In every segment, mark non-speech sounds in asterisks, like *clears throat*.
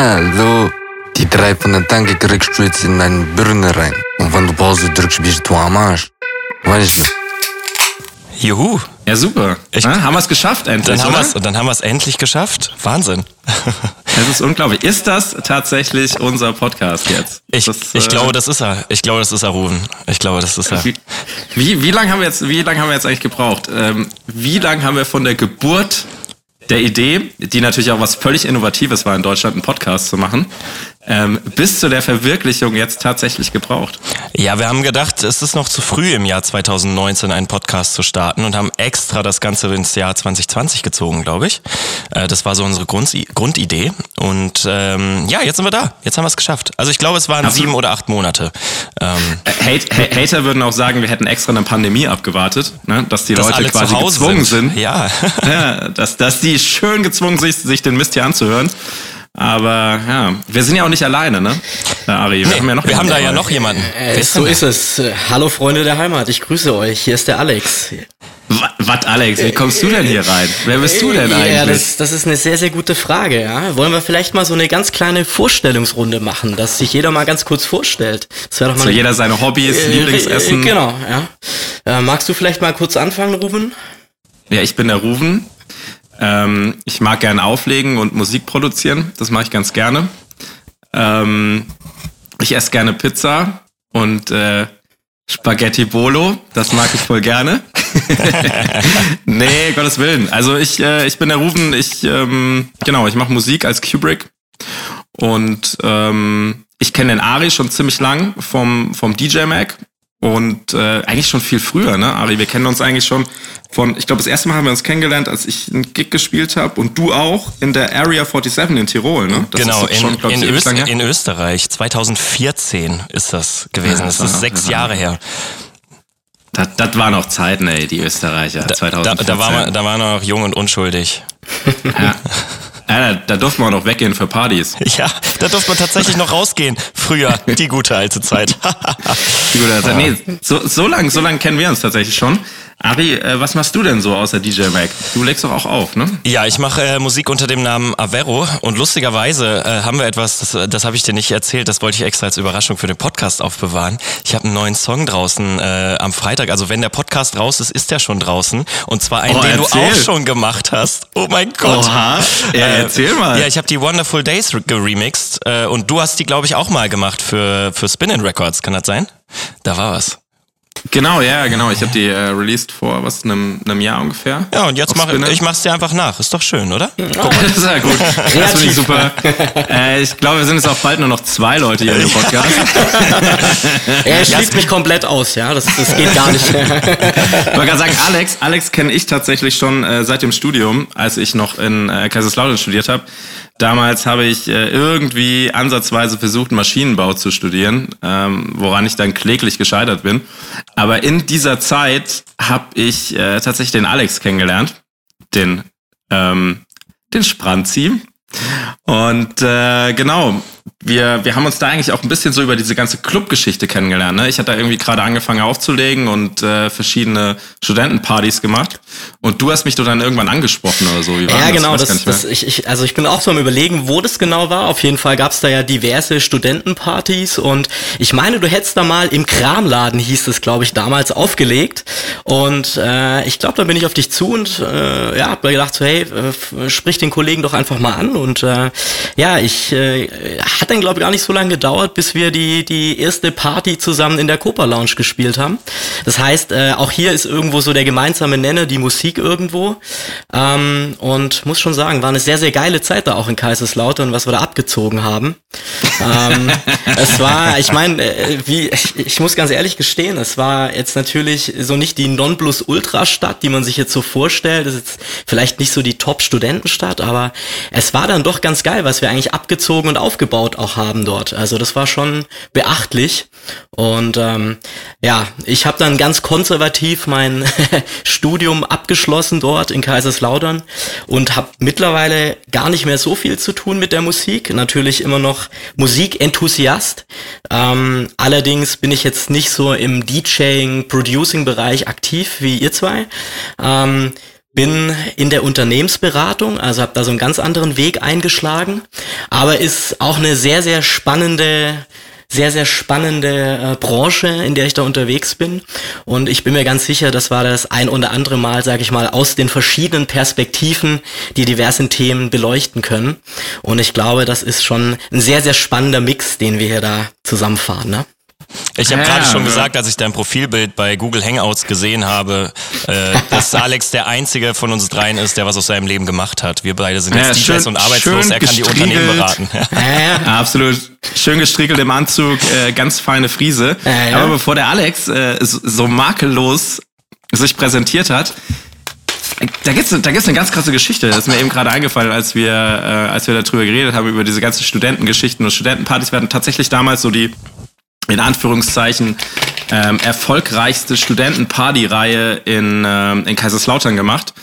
Hallo. Die drei von der Tanke kriegst du jetzt in deine Birne rein. Und wenn du Pause drückst, bist du am Arsch. Weißt du? Juhu. Ja, super. Ich- Na, haben wir es geschafft endlich, Dann haben, wir's, dann haben wir es endlich geschafft. Wahnsinn. *laughs* Das ist unglaublich. Ist das tatsächlich unser Podcast jetzt? Ich, das, ich äh, glaube, das ist er. Ich glaube, das ist er, Ruben. Ich glaube, das ist er. Wie, wie, wie lange haben wir jetzt, wie lange haben wir jetzt eigentlich gebraucht? Ähm, wie lange haben wir von der Geburt der Idee, die natürlich auch was völlig Innovatives war, in Deutschland einen Podcast zu machen, ähm, bis zu der Verwirklichung jetzt tatsächlich gebraucht? Ja, wir haben gedacht, es ist noch zu früh im Jahr 2019 einen Podcast zu starten und haben extra das Ganze ins Jahr 2020 gezogen, glaube ich. Äh, Das war so unsere Grund Grundidee. Und ähm, ja, jetzt sind wir da. Jetzt haben wir es geschafft. Also ich glaube, es waren Absolut. sieben oder acht Monate. Ähm, Hate, Ha- Hater würden auch sagen, wir hätten extra eine Pandemie abgewartet, ne? dass die dass Leute quasi zu Hause gezwungen sind. sind. Ja. *laughs* ja, dass, dass die schön gezwungen sind, sich den Mist hier anzuhören. Aber ja, wir sind ja auch nicht alleine, ne? Äh, Ari, wir haben ja noch wir haben da ja noch jemanden. Äh, so ist es. Äh, Hallo Freunde der Heimat, ich grüße euch. Hier ist der Alex. Wa- Was, Alex? Wie kommst du denn hier rein? Wer bist du denn Ja, eigentlich? das, das ist eine sehr, sehr gute Frage. Ja. Wollen wir vielleicht mal so eine ganz kleine Vorstellungsrunde machen, dass sich jeder mal ganz kurz vorstellt? Das wäre doch mal so jeder seine Hobbys, Äh, Lieblingsessen. äh, Genau, ja. Äh, magst du vielleicht mal kurz anfangen, Ruben? Ja, ich bin der Ruven. Ähm, ich mag gern auflegen und Musik produzieren. Das mache ich ganz gerne. Ähm, ich esse gerne Pizza und äh, Spaghetti Bolo. Das mag ich voll gerne. *laughs* nee, Gottes Willen. Also ich, äh, ich bin der Ruven. Ich, ähm, genau, ich mache Musik als Kubrick. Und ähm, ich kenne den Ari schon ziemlich lang vom, vom DJ Mac. Und äh, eigentlich schon viel früher, ne, Ari? Wir kennen uns eigentlich schon von, ich glaube, das erste Mal haben wir uns kennengelernt, als ich einen Gig gespielt habe und du auch in der Area 47 in Tirol, ne? Das genau, doch schon, in, glaub in, Öst in Österreich. 2014 ist das gewesen. Ja, das das ist sechs war- Jahre her. Das, das waren noch Zeiten, ey, die Österreicher, Da, 2014. da, war man, da war noch jung und unschuldig. ja. *laughs* Ja, da, da durften wir noch weggehen für Partys. *laughs* Ja, da durfte man tatsächlich noch rausgehen. Früher, die gute alte Zeit. *laughs* Die gute Zeit. Nee, so, so lang, so lang kennen wir uns tatsächlich schon. Ari, äh, was machst du denn so außer DJ Mac? Du legst doch auch auf, ne? ja, ich mache äh, Musik unter dem Namen Avero und lustigerweise äh, haben wir etwas, das, das habe ich dir nicht erzählt, das wollte ich extra als Überraschung für den Podcast aufbewahren. Ich habe einen neuen Song draußen äh, am Freitag, also wenn der Podcast raus ist, ist der schon draußen und zwar einen, Oh, den erzähl. du auch schon gemacht hast. Oh mein Gott. Oha. Ja, Äh, erzähl mal. Ja, ich habe die Wonderful Days re- geremixed äh, und du hast die, glaube ich, auch mal gemacht für, für Spin Records. Kann das sein? Da war was. Genau, ja, genau. Ich habe die äh, released vor was einem, einem Jahr ungefähr. Ja, und jetzt mache ich mach's dir einfach nach. Ist doch schön, oder? *laughs* Das ist ja gut. Das finde ich super. Äh, ich glaube, wir sind jetzt auch bald nur noch zwei Leute hier im *laughs* Podcast. Er schließt mich komplett aus, ja. Das, das geht gar nicht. *laughs* Ich wollte gerade sagen, Alex, Alex kenne ich tatsächlich schon äh, seit dem Studium, als ich noch in äh, Kaiserslautern studiert habe. Damals habe ich äh, irgendwie ansatzweise versucht, Maschinenbau zu studieren, ähm, woran ich dann kläglich gescheitert bin. Aber in dieser Zeit habe ich äh, tatsächlich den Alex kennengelernt, den ähm, den Spranzi. Und äh, genau, wir, wir haben uns da eigentlich auch ein bisschen so über diese ganze Clubgeschichte kennengelernt. Ne? Ich hatte da irgendwie gerade angefangen aufzulegen und äh, verschiedene Studentenpartys gemacht. Und du hast mich doch dann irgendwann angesprochen oder so. Wie war Ja, das? genau. Das, das, ich, ich, also ich bin auch so am überlegen, wo das genau war. Auf jeden Fall gab es da ja diverse Studentenpartys und ich meine, du hättest da mal im Kramladen, hieß es, glaube ich, damals aufgelegt. Und äh, ich glaube, da bin ich auf dich zu und äh, ja, hab mir gedacht, so, hey, äh, sprich den Kollegen doch einfach mal an. Und äh, ja, ich äh, hat dann, glaube ich, gar nicht so lange gedauert, bis wir die, die erste Party zusammen in der Copa Lounge gespielt haben. Das heißt, äh, auch hier ist irgendwo so der gemeinsame Nenner, die Musik irgendwo. Ähm, und muss schon sagen, war eine sehr, sehr geile Zeit da auch in Kaiserslautern, was wir da abgezogen haben. ähm, *laughs* es war, ich meine, äh, wie, ich, ich muss ganz ehrlich gestehen, es war jetzt natürlich so nicht die Nonplusultra-Stadt, die man sich jetzt so vorstellt. Das ist jetzt vielleicht nicht so die Top-Studentenstadt, aber es war dann doch ganz geil, was wir eigentlich abgezogen und aufgebaut auch haben dort. Also das war schon beachtlich. Und ähm, ja, ich habe dann ganz konservativ mein *laughs* Studium abgeschlossen dort in Kaiserslautern und habe mittlerweile gar nicht mehr so viel zu tun mit der Musik. Natürlich immer noch Musikenthusiast. Ähm, allerdings bin ich jetzt nicht so im DJing, Producing-Bereich aktiv wie ihr zwei. Ähm, bin in der Unternehmensberatung, also habe da so einen ganz anderen Weg eingeschlagen. aber ist auch eine sehr, sehr spannende sehr, sehr spannende äh, Branche, in der ich da unterwegs bin. Und ich bin mir ganz sicher, das war das ein oder andere Mal, sage ich mal, aus den verschiedenen Perspektiven die diversen Themen beleuchten können. Und ich glaube, das ist schon ein sehr, sehr spannender Mix, den wir hier da zusammenfahren. Ne? Ich habe ja, gerade schon gesagt, als ich dein Profilbild bei Google Hangouts gesehen habe, äh, *laughs* dass Alex der einzige von uns dreien ist, der was aus seinem Leben gemacht hat. Wir beide sind jetzt ja, DJs und arbeitslos, er kann die Unternehmen beraten. Ja, *laughs* absolut. Schön gestriegelt im Anzug, äh, ganz feine Friese. Aber bevor der Alex äh, so, makellos sich präsentiert hat, da gibt's, da gibt's eine ganz krasse Geschichte. Das ist mir eben gerade eingefallen, als wir, äh, als wir darüber geredet haben, über diese ganzen Studentengeschichten und Studentenpartys. Hatten tatsächlich damals so die in Anführungszeichen ähm, erfolgreichste Studentenparty-Reihe in, ähm, in Kaiserslautern gemacht.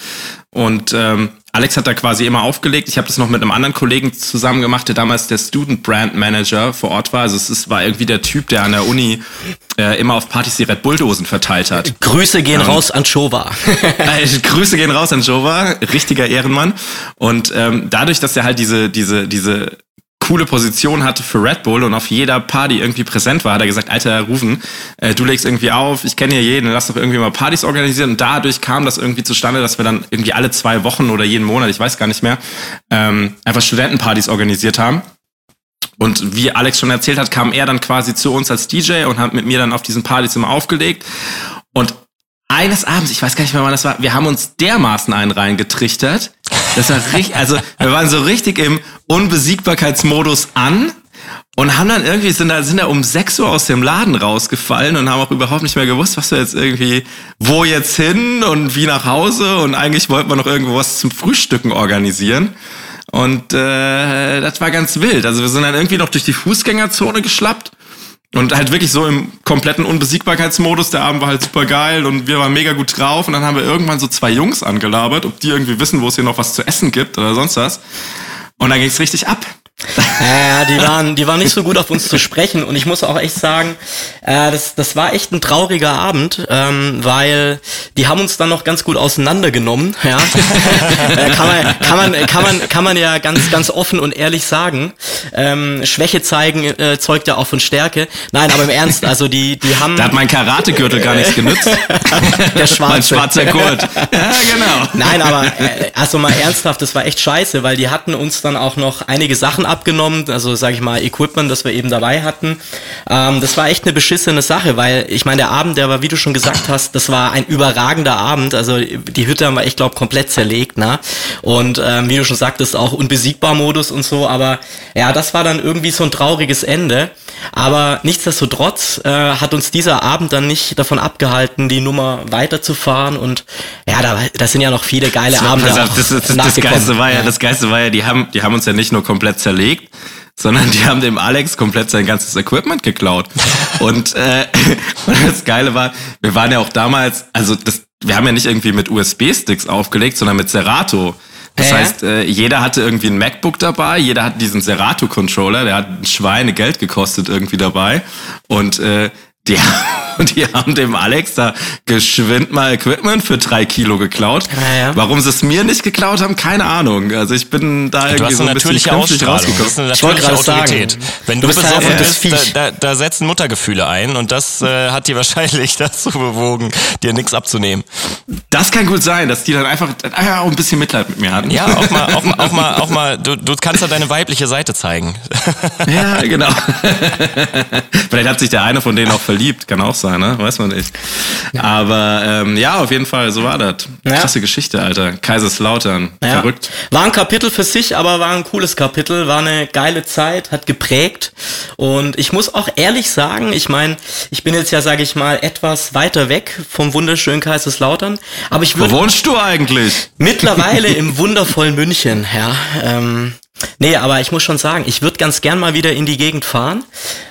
Und ähm, Alex hat da quasi immer aufgelegt. Ich habe das noch mit einem anderen Kollegen zusammen gemacht, der damals der Student Brand Manager vor Ort war. Also es ist, war irgendwie der Typ, der an der Uni äh, immer auf Partys die Red Bull-Dosen verteilt hat. Grüße gehen ähm, raus an Chova. *laughs* äh, Grüße gehen raus an Chova, richtiger Ehrenmann. Und ähm, dadurch, dass er halt diese, diese, diese coole Position hatte für Red Bull und auf jeder Party irgendwie präsent war, hat er gesagt, Alter, Rufen, äh, du legst irgendwie auf, ich kenne hier jeden, lass doch irgendwie mal Partys organisieren. Und dadurch kam das irgendwie zustande, dass wir dann irgendwie alle zwei Wochen oder jeden Monat, ich weiß gar nicht mehr, ähm, einfach Studentenpartys organisiert haben. Und wie Alex schon erzählt hat, kam er dann quasi zu uns als DJ und hat mit mir dann auf diesen Partys immer aufgelegt. Und eines Abends, ich weiß gar nicht mehr, wann das war, wir haben uns dermaßen einen reingetrichtert. Das war richtig, also wir waren so richtig im Unbesiegbarkeitsmodus an und haben dann irgendwie, sind da, sind da um 6 Uhr aus dem Laden rausgefallen und haben auch überhaupt nicht mehr gewusst, was wir jetzt irgendwie, wo jetzt hin und wie nach Hause und eigentlich wollten wir noch irgendwo was zum Frühstücken organisieren. Und äh, das war ganz wild. Also wir sind dann irgendwie noch durch die Fußgängerzone geschlappt und halt wirklich so im kompletten Unbesiegbarkeitsmodus. Der Abend war halt super geil und wir waren mega gut drauf. Und dann haben wir irgendwann so zwei Jungs angelabert, ob die irgendwie wissen, wo es hier noch was zu essen gibt oder sonst was. Und dann ging's richtig ab. Ja, die waren, die waren nicht so gut auf uns zu sprechen und ich muss auch echt sagen, äh, das, das war echt ein trauriger Abend, ähm, weil die haben uns dann noch ganz gut auseinandergenommen. Ja, *laughs* äh, kann man, kann man, kann man, kann man ja ganz, ganz offen und ehrlich sagen. Ähm, Schwäche zeigen äh, zeugt ja auch von Stärke. Nein, aber im Ernst, also die, die haben. Da hat mein Karategürtel gar nichts genützt. *laughs* Der schwarze. Mein schwarzer Gurt. Ja, genau. *laughs* Nein, aber äh, also mal ernsthaft, das war echt scheiße, weil die hatten uns dann auch noch einige Sachen abgenommen, also sage ich mal Equipment, das wir eben dabei hatten. Ähm, das war echt eine beschissene Sache, weil ich meine, der Abend, der war, wie du schon gesagt hast, das war ein überragender Abend. Also die Hütte haben wir, ich glaube, komplett zerlegt, ne? Und ähm, wie du schon sagtest, auch unbesiegbar Modus und so. Aber ja, das war dann irgendwie so ein trauriges Ende. Aber nichtsdestotrotz äh, hat uns dieser Abend dann nicht davon abgehalten, die Nummer weiterzufahren. Und ja, da, da sind ja noch viele geile Abende. Das, das, das, das Geiste war ja, das Geiste war ja, die haben, die haben uns ja nicht nur komplett zerlegt, sondern die haben dem Alex komplett sein ganzes Equipment geklaut. und, äh, *laughs* und das Geile war, wir waren ja auch damals, also das, wir haben ja nicht irgendwie mit USB-Sticks aufgelegt, sondern mit Serato. Das äh? heißt, äh, jeder hatte irgendwie ein MacBook dabei, jeder hatte diesen Serato-Controller, der hat ein Schweine Geld gekostet irgendwie dabei. Und äh, die, *laughs* die haben dem Alex da geschwind mal Equipment für drei Kilo geklaut. Ja, ja. Warum sie es mir nicht geklaut haben, keine Ahnung. Also ich bin da irgendwie so ein bisschen rausgekommen. Das ist eine natürliche Autorität. Sagen, Wenn du, du besoffen bist, bist da, da, da, setzen Muttergefühle ein und das äh, hat dir wahrscheinlich *laughs* dazu bewogen, dir nichts abzunehmen. Das kann gut sein, dass die dann einfach äh, auch ein bisschen Mitleid mit mir hatten. Ja, auch mal, auch, auch mal, *laughs* auch mal du, du kannst ja deine weibliche Seite zeigen. Ja, genau. Vielleicht hat sich der eine von denen auch verliebt, kann auch sein, ne? Weiß man nicht. Ja. Aber ähm, ja, auf jeden Fall, so war das. Ja. Krasse Geschichte, Alter. Kaiserslautern. Ja. Verrückt. War ein Kapitel für sich, aber war ein cooles Kapitel, war eine geile Zeit, hat geprägt. Und ich muss auch ehrlich sagen, ich meine, ich bin jetzt ja, sage ich mal, etwas weiter weg vom wunderschönen Kaiserslautern. Aber ich. Wo wohnst du eigentlich? Mittlerweile *laughs* im wundervollen München, ja. Ähm, Nee, aber ich muss schon sagen, ich würde ganz gern mal wieder in die Gegend fahren.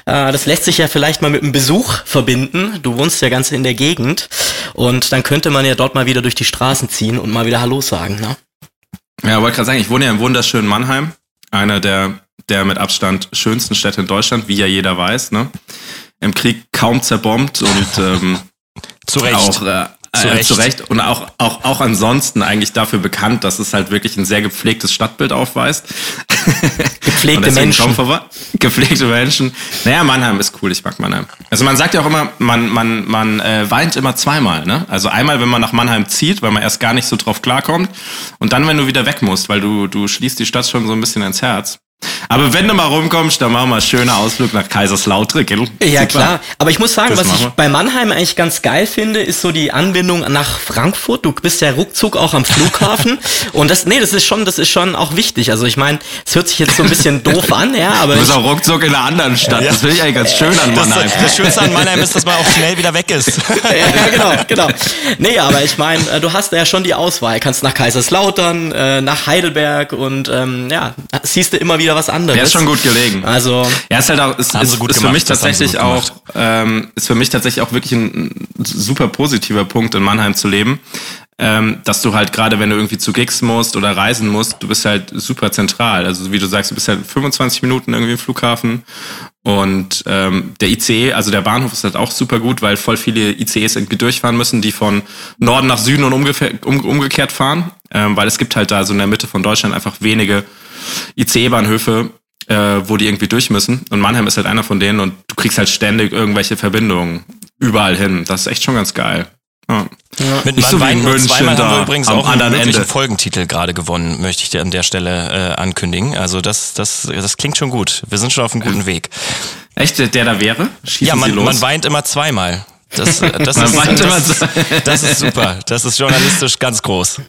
Äh, das lässt sich ja vielleicht mal mit einem Besuch verbinden. Du wohnst ja ganz in der Gegend. Und dann könnte man ja dort mal wieder durch die Straßen ziehen und mal wieder Hallo sagen. Ne? Ja, wollte gerade sagen, ich wohne ja im wunderschönen Mannheim. Einer der, der mit Abstand schönsten Städte in Deutschland, wie ja jeder weiß. Ne? Im Krieg kaum zerbombt und ähm, *laughs* Zu Recht. auch äh, zu, äh, Recht. zu Recht. Und auch, auch, auch ansonsten eigentlich dafür bekannt, dass es halt wirklich ein sehr gepflegtes Stadtbild aufweist. *laughs* Gepflegte Menschen. *laughs* Gepflegte Menschen. Naja, Mannheim ist cool, ich mag Mannheim. Also man sagt ja auch immer, man, man, man äh, weint immer zweimal. Ne? Also einmal, wenn man nach Mannheim zieht, weil man erst gar nicht so drauf klarkommt. Und dann, wenn du wieder weg musst, weil du, du schließt die Stadt schon so ein bisschen ins Herz. Aber wenn du mal rumkommst, dann machen wir einen schönen Ausflug nach Kaiserslautern. gell? Ja, Super. klar. Aber ich muss sagen, Das was ich bei Mannheim eigentlich ganz geil finde, ist so die Anbindung nach Frankfurt. Du bist ja ruckzuck auch am Flughafen. *laughs* Und das, nee, das ist schon, das ist schon auch wichtig. Also ich meine, es hört sich jetzt so ein bisschen *laughs* doof an, ja, aber Du bist auch ruckzuck in einer anderen Stadt. Das finde ich eigentlich ganz schön an Das, Mannheim. das Schönste an Mannheim ist, dass man auch schnell wieder weg ist. *laughs* ja, genau, genau. Nee, aber ich meine, äh, du hast ja schon die Auswahl. Kannst nach Kaiserslautern, äh, nach Heidelberg und ähm, ja, siehst du immer wieder was anderes. Der ist schon gut gelegen. Also, Ja, ist halt auch, ist, ist, ist für mich tatsächlich auch, ähm, ist für mich tatsächlich auch wirklich ein, super positiver Punkt in Mannheim zu leben. Ähm, dass du halt gerade, wenn du irgendwie zu Gigs musst oder reisen musst, du bist halt super zentral. Also wie du sagst, du bist halt 25 Minuten irgendwie im Flughafen und ähm, der ICE, also der Bahnhof ist halt auch super gut, weil voll viele ICEs irgendwie durchfahren müssen, die von Norden nach Süden und um, umgekehrt fahren, ähm, weil es gibt halt da so in der Mitte von Deutschland einfach wenige ICE-Bahnhöfe, äh, wo die irgendwie durch müssen. Und Mannheim ist halt einer von denen und du kriegst halt ständig irgendwelche Verbindungen überall hin. Das ist echt schon ganz geil. Ja. Mit Nicht so Wein nur zweimal haben wir übrigens am auch einen anderen möglichen Ende. Folgentitel gerade gewonnen, möchte ich dir an der Stelle äh, ankündigen. Also das, das, das klingt schon gut. Wir sind schon auf einem guten Weg. Echt, der da wäre? Schießen Ja, Sie man, los. man weint immer zweimal. Das, das, *laughs* ist, das, das ist super. Das ist journalistisch ganz groß.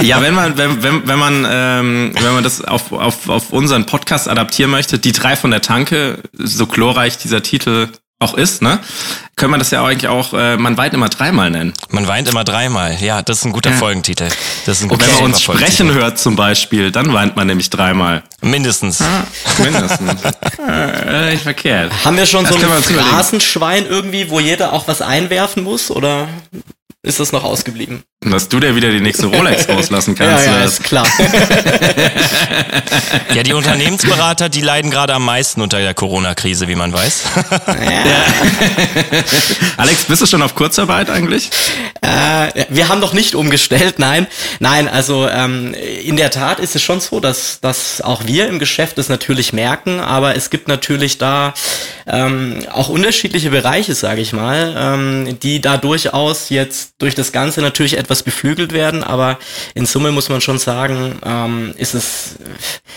Ja, wenn man, wenn, wenn, wenn man, ähm, wenn man das auf, auf, auf unseren Podcast adaptieren möchte, die drei von der Tanke, so glorreich dieser Titel auch ist, ne, können wir das ja eigentlich auch, äh, man weit immer dreimal nennen. Man weint immer dreimal. Ja, das ist ein guter Ja. Folgentitel. Das ist ein Und guter wenn man uns sprechen hört zum Beispiel, dann weint man nämlich dreimal. Mindestens. Mindestens. *laughs* äh, nicht verkehrt. haben wir schon Das so ein. Phrasenschwein irgendwie, wo jeder auch was einwerfen muss oder ist das noch ausgeblieben? Dass du dir wieder die nächste *laughs* Rolex rauslassen kannst. ja, ja, ist klar. *laughs* Ja, die Unternehmensberater, die leiden gerade am meisten unter der Corona-Krise, wie man weiß. *laughs* Alex, bist du schon auf Kurzarbeit eigentlich? Äh, wir haben noch nicht umgestellt, nein. Nein, also ähm, in der Tat ist es schon so, dass, dass auch wir im Geschäft es natürlich merken, aber es gibt natürlich da ähm, auch unterschiedliche Bereiche, sage ich mal, ähm, die da durchaus jetzt durch das Ganze natürlich etwas beflügelt werden, aber in Summe muss man schon sagen, ähm, ist es,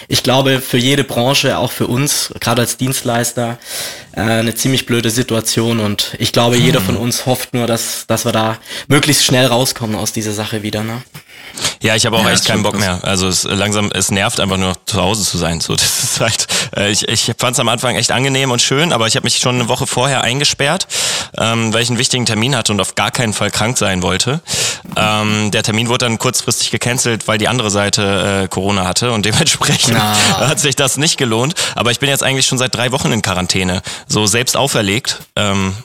ich glaube, für jede Branche, auch für uns, gerade als Dienstleister, äh, eine ziemlich blöde Situation und ich glaube, jeder von uns hofft nur, dass, dass wir da möglichst schnell rauskommen aus dieser Sache wieder. Ne? Ja, ich habe auch Ja, echt keinen Bock mehr. Also es langsam, es nervt einfach nur noch zu Hause zu sein. So, *laughs* das ist halt. Äh, ich ich fand es am Anfang echt angenehm und schön, aber ich habe mich schon eine Woche vorher eingesperrt, ähm, weil ich einen wichtigen Termin hatte und auf gar keinen Fall krank sein wollte. Ähm, der Termin wurde dann kurzfristig gecancelt, weil die andere Seite äh, Corona hatte und *laughs* dementsprechend Ah. hat sich das nicht gelohnt. Aber ich bin jetzt eigentlich schon seit drei Wochen in Quarantäne, so selbst auferlegt. Ähm,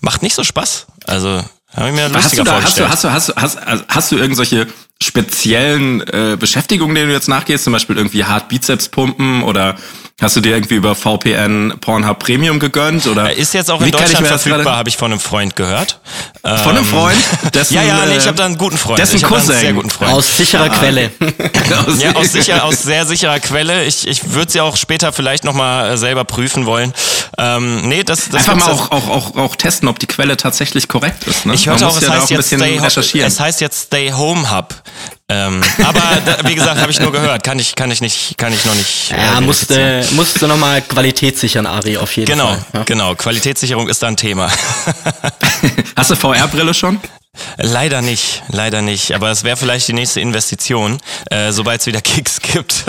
macht nicht so Spaß. Also habe ich mir Hast du, da, hast, du, hast, du, hast, du, hast, also hast du irgendwelche speziellen äh, Beschäftigungen, denen du jetzt nachgehst? Zum Beispiel irgendwie hart Bizeps pumpen oder hast du dir irgendwie über VPN Pornhub Premium gegönnt? Oder Er ist jetzt auch in Deutschland verfügbar, habe ich von einem Freund gehört. Von einem Ähm, Freund? Dessen, *laughs* ja, ja, nee, äh, ich habe da einen guten Freund. dessen ich hab da einen Cousin. sehr guten Freund. Aus sicherer Quelle. *laughs* aus- *laughs* ja, aus, sicher, aus sehr sicherer Quelle. Ich, ich würde sie auch später vielleicht nochmal selber prüfen wollen. Ähm, nee, das, das Einfach mal auch, auch, auch, auch testen, ob die Quelle tatsächlich korrekt ist. Ne? Ich Man hörte auch, muss es ja da heißt ein jetzt bisschen Stay, recherchieren. es heißt jetzt Stay Home Hub. Ähm, aber da, wie gesagt, habe ich nur gehört. Kann ich, kann ich nicht, kann ich noch nicht. äh, Ja, verifizieren. musste, musste nochmal Qualität sichern, Ari, auf jeden Genau, Fall. Ja. genau. Qualitätssicherung ist da ein Thema. *laughs* Hast du VR-Brille schon? Leider nicht, leider nicht. Aber es wäre vielleicht die nächste Investition, äh, sobald es wieder Kicks gibt.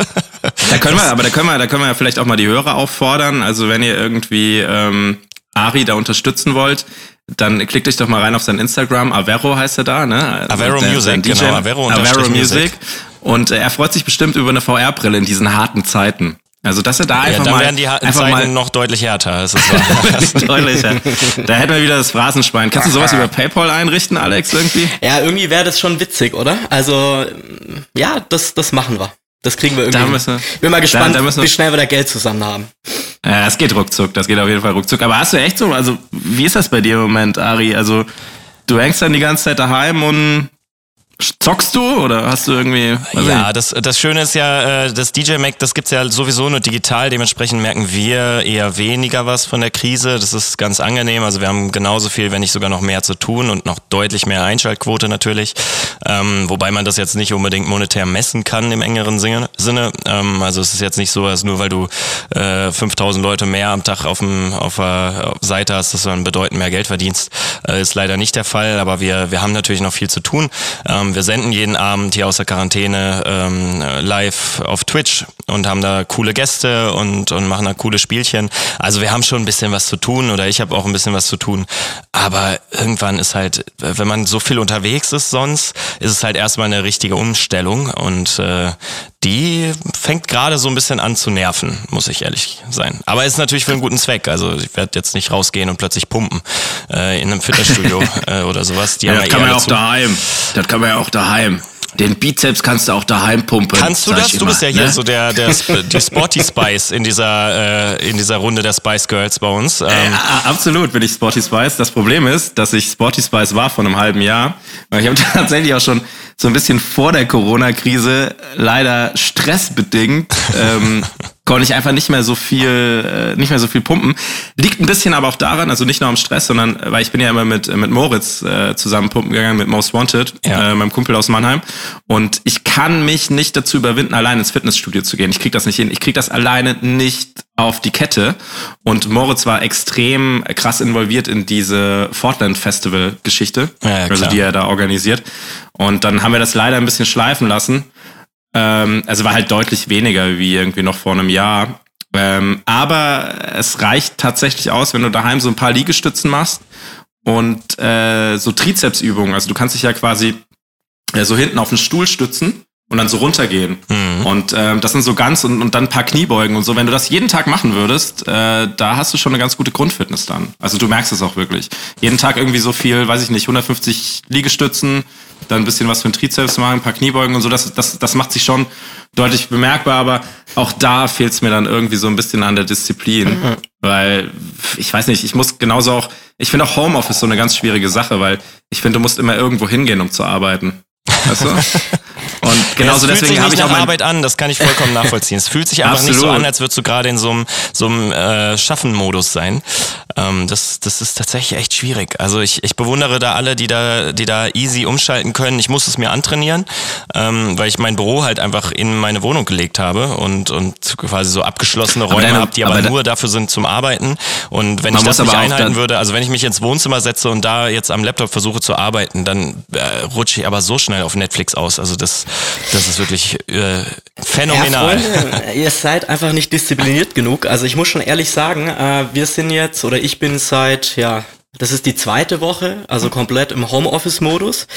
Da können wir, aber da können wir, da können wir ja vielleicht auch mal die Hörer auffordern. Also wenn ihr irgendwie ähm, Ari da unterstützen wollt, dann klickt euch doch mal rein auf sein Instagram. Avero heißt er da, ne? Avero Der- Music, DJ. genau, Avero Avero Music. Music. Und äh, er freut sich bestimmt über eine VR-Brille in diesen harten Zeiten. Also dass er da ja, einfach dann mal werden die harten einfach Zeiten mal noch deutlich härter. Das ist *laughs* wahr. deutlicher. Da hätten wir wieder das Phrasenschwein. Kannst du sowas über PayPal einrichten, Alex, irgendwie? Ja, irgendwie wäre das schon witzig, oder? Also, ja, das, das machen wir. Das kriegen wir irgendwie. Da müssen wir- Bin mal gespannt, da müssen wir- wie schnell wir da Geld zusammen haben. Ja, es geht ruckzuck, das geht auf jeden Fall ruckzuck. Aber hast du echt so, also wie ist das bei dir im Moment, Ari? Also du hängst dann die ganze Zeit daheim und Zockst du oder hast du irgendwie? Ja, das, das Schöne ist ja, äh, das DJ Mac, das gibt's ja sowieso nur digital. Dementsprechend merken wir eher weniger was von der Krise. Das ist ganz angenehm. Also wir haben genauso viel, wenn nicht sogar noch mehr zu tun und noch deutlich mehr Einschaltquote natürlich. Ähm, wobei man das jetzt nicht unbedingt monetär messen kann im engeren Sinne. Ähm, also es ist jetzt nicht so, dass nur weil du äh, 5000 Leute mehr am Tag auf, dem, auf der Seite hast, dass du dann bedeutend mehr Geld verdienst. Äh, ist leider nicht der Fall. Aber wir, wir haben natürlich noch viel zu tun. Ähm, ähm, wir senden jeden Abend hier aus der Quarantäne ähm, live auf Twitch und haben da coole Gäste und, und machen da coole Spielchen. Also wir haben schon ein bisschen was zu tun oder ich habe auch ein bisschen was zu tun. Aber irgendwann ist halt, wenn man so viel unterwegs ist sonst, ist es halt erstmal eine richtige Umstellung und äh, die fängt gerade so ein bisschen an zu nerven, muss ich ehrlich sein. Aber ist natürlich für einen guten Zweck. Also ich werde jetzt nicht rausgehen und plötzlich pumpen äh, in einem Fitnessstudio *laughs* äh, oder sowas. Die ja, das kann man ja auch daheim. Das kann man ja auch daheim. Den Bizeps kannst du auch daheim pumpen. Kannst du das? Du bist ja hier ne? so der, der die Sporty Spice in dieser äh, in dieser Runde der Spice Girls bei uns. Ähm. Äh, absolut bin ich Sporty Spice. Das Problem ist, dass ich Sporty Spice war vor einem halben Jahr. Ich habe *laughs* tatsächlich auch schon so ein bisschen vor der Corona-Krise leider stressbedingt ähm, konnte ich einfach nicht mehr so viel, äh, nicht mehr so viel pumpen. Liegt ein bisschen aber auch daran, also nicht nur am Stress, sondern weil ich bin ja immer mit mit Moritz äh, zusammen pumpen gegangen mit Most Wanted, ja. äh, meinem Kumpel aus Mannheim. Und ich kann mich nicht dazu überwinden, allein ins Fitnessstudio zu gehen. Ich krieg das nicht hin. Ich krieg das alleine nicht auf die Kette. Und Moritz war extrem krass involviert in diese Fortland Festival Geschichte, ja, also die er da organisiert. Und dann haben wir das leider ein bisschen schleifen lassen. Ähm, also war halt deutlich weniger wie irgendwie noch vor einem Jahr. Ähm, aber es reicht tatsächlich aus, wenn du daheim so ein paar Liegestützen machst und äh, so Trizepsübungen. Also du kannst dich ja quasi äh, so hinten auf den Stuhl stützen und dann so runtergehen. Mhm. Und ähm, das sind so ganz und, und dann ein paar Kniebeugen und so. Wenn du das jeden Tag machen würdest, äh, da hast du schon eine ganz gute Grundfitness dann. Also du merkst es auch wirklich. Jeden Tag irgendwie so viel, weiß ich nicht, 150 Liegestützen, dann ein bisschen was für den Trizeps machen, ein paar Kniebeugen und so. Das, das, das macht sich schon deutlich bemerkbar, aber auch da fehlt es mir dann irgendwie so ein bisschen an der Disziplin. Mhm. Weil, ich weiß nicht, ich muss genauso auch, ich finde auch Homeoffice so eine ganz schwierige Sache, weil ich finde, du musst immer irgendwo hingehen, um zu arbeiten. Weißt du? *laughs* Und genauso ja, deswegen habe ich auch meine Arbeit an, das kann ich vollkommen *laughs* nachvollziehen. Es fühlt sich einfach Absolut. nicht so an, als würdest du gerade in so einem so einem äh, Schaffen-Modus sein. Ähm, das, das ist tatsächlich echt schwierig. Also ich, ich bewundere da alle, die da, die da easy umschalten können. Ich muss es mir antrainieren, ähm, weil ich mein Büro halt einfach in meine Wohnung gelegt habe und, und quasi so abgeschlossene Räume habe, die aber, aber nur dafür sind zum Arbeiten. Und wenn ich das nicht einhalten würde, also wenn ich mich ins Wohnzimmer setze und da jetzt am Laptop versuche zu arbeiten, dann äh, rutsche ich aber so schnell auf Netflix aus. Also das, das ist wirklich äh, phänomenal. Ja, Freunde, ihr seid einfach nicht diszipliniert genug. Also ich muss schon ehrlich sagen, äh, wir sind jetzt, oder ich bin seit, ja, das ist die zweite Woche, also komplett im Homeoffice-Modus.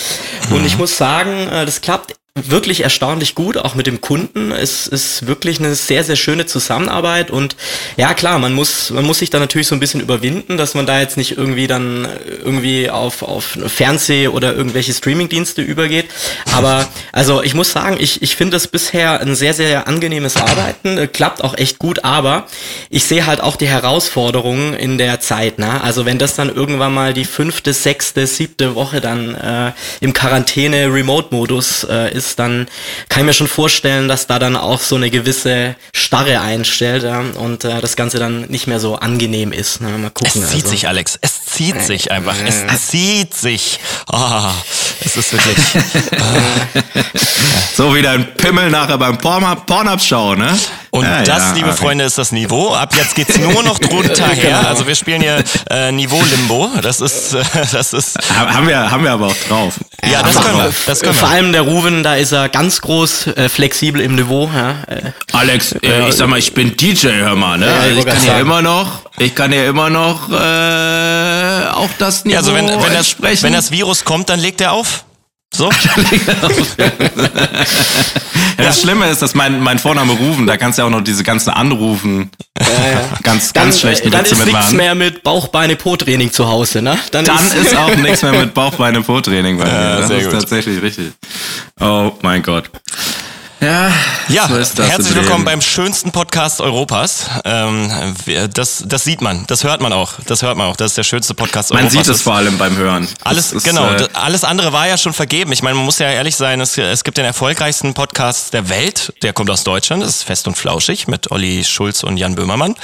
Und ich muss sagen, äh, das klappt wirklich erstaunlich gut, auch mit dem Kunden. Es ist wirklich eine sehr, sehr schöne Zusammenarbeit und ja klar, man muss, man muss sich da natürlich so ein bisschen überwinden, dass man da jetzt nicht irgendwie dann irgendwie auf, auf Fernseh oder irgendwelche Streamingdienste übergeht. Aber also ich muss sagen, ich, ich finde das bisher ein sehr, sehr angenehmes Arbeiten, klappt auch echt gut, aber ich sehe halt auch die Herausforderungen in der Zeit. Ne? Also wenn das dann irgendwann mal die fünfte, sechste, siebte Woche dann äh, im Quarantäne-Remote-Modus äh, ist, dann kann ich mir schon vorstellen, dass da dann auch so eine gewisse Starre einstellt ja, und äh, das Ganze dann nicht mehr so angenehm ist. Na, mal gucken. Es zieht also. sich, Alex. Es zieht äh, sich einfach. Äh, es zieht sich. Oh, es ist wirklich. *laughs* so wie dein Pimmel nachher beim Pornhub-Show, ne? Und ja, das, ja, liebe okay. Freunde, ist das Niveau. Ab jetzt geht's nur noch drunter *laughs* her. Genau. Also wir spielen hier äh, Niveau Limbo. Das ist, äh, das ist. Haben wir, haben wir aber auch drauf. Ja, das können wir. Das können wir. Vor allem der Ruven, da ist er ganz groß äh, flexibel im Niveau. Ja. Äh, Alex, äh, ich sag mal, ich bin DJ, hör mal, ne? Also ich kann ja immer noch, ich kann ja immer noch äh, auch das Niveau ja, also wenn, wenn das, wenn das Virus kommt, dann legt er auf. So? *laughs* das Schlimme ist, dass mein, mein Vorname Rufen, da kannst du ja auch noch diese ganzen Anrufen ja, ja. ganz, dann, ganz schlechten Dann Witze ist nichts mehr mit Bauch-Beine-Po-Training zu Hause, ne? Dann, dann ist, ist, auch *laughs* nichts mehr mit Bauch-Beine-Po-Training bei mir. Ja, das ist gut. tatsächlich richtig. Oh mein Gott. Ja, Ja, so ist das herzlich willkommen beim schönsten Podcast Europas. Ähm, das, das sieht man, das hört man auch. Das hört man auch. Das ist der schönste Podcast Man Europas. sieht es vor allem beim Hören. Alles, ist, genau. äh, alles andere war ja schon vergeben. Ich meine, man muss ja ehrlich sein, es, es gibt den erfolgreichsten Podcast der Welt. Der kommt aus Deutschland. Das ist Fest und Flauschig mit Olli Schulz und Jan Böhmermann.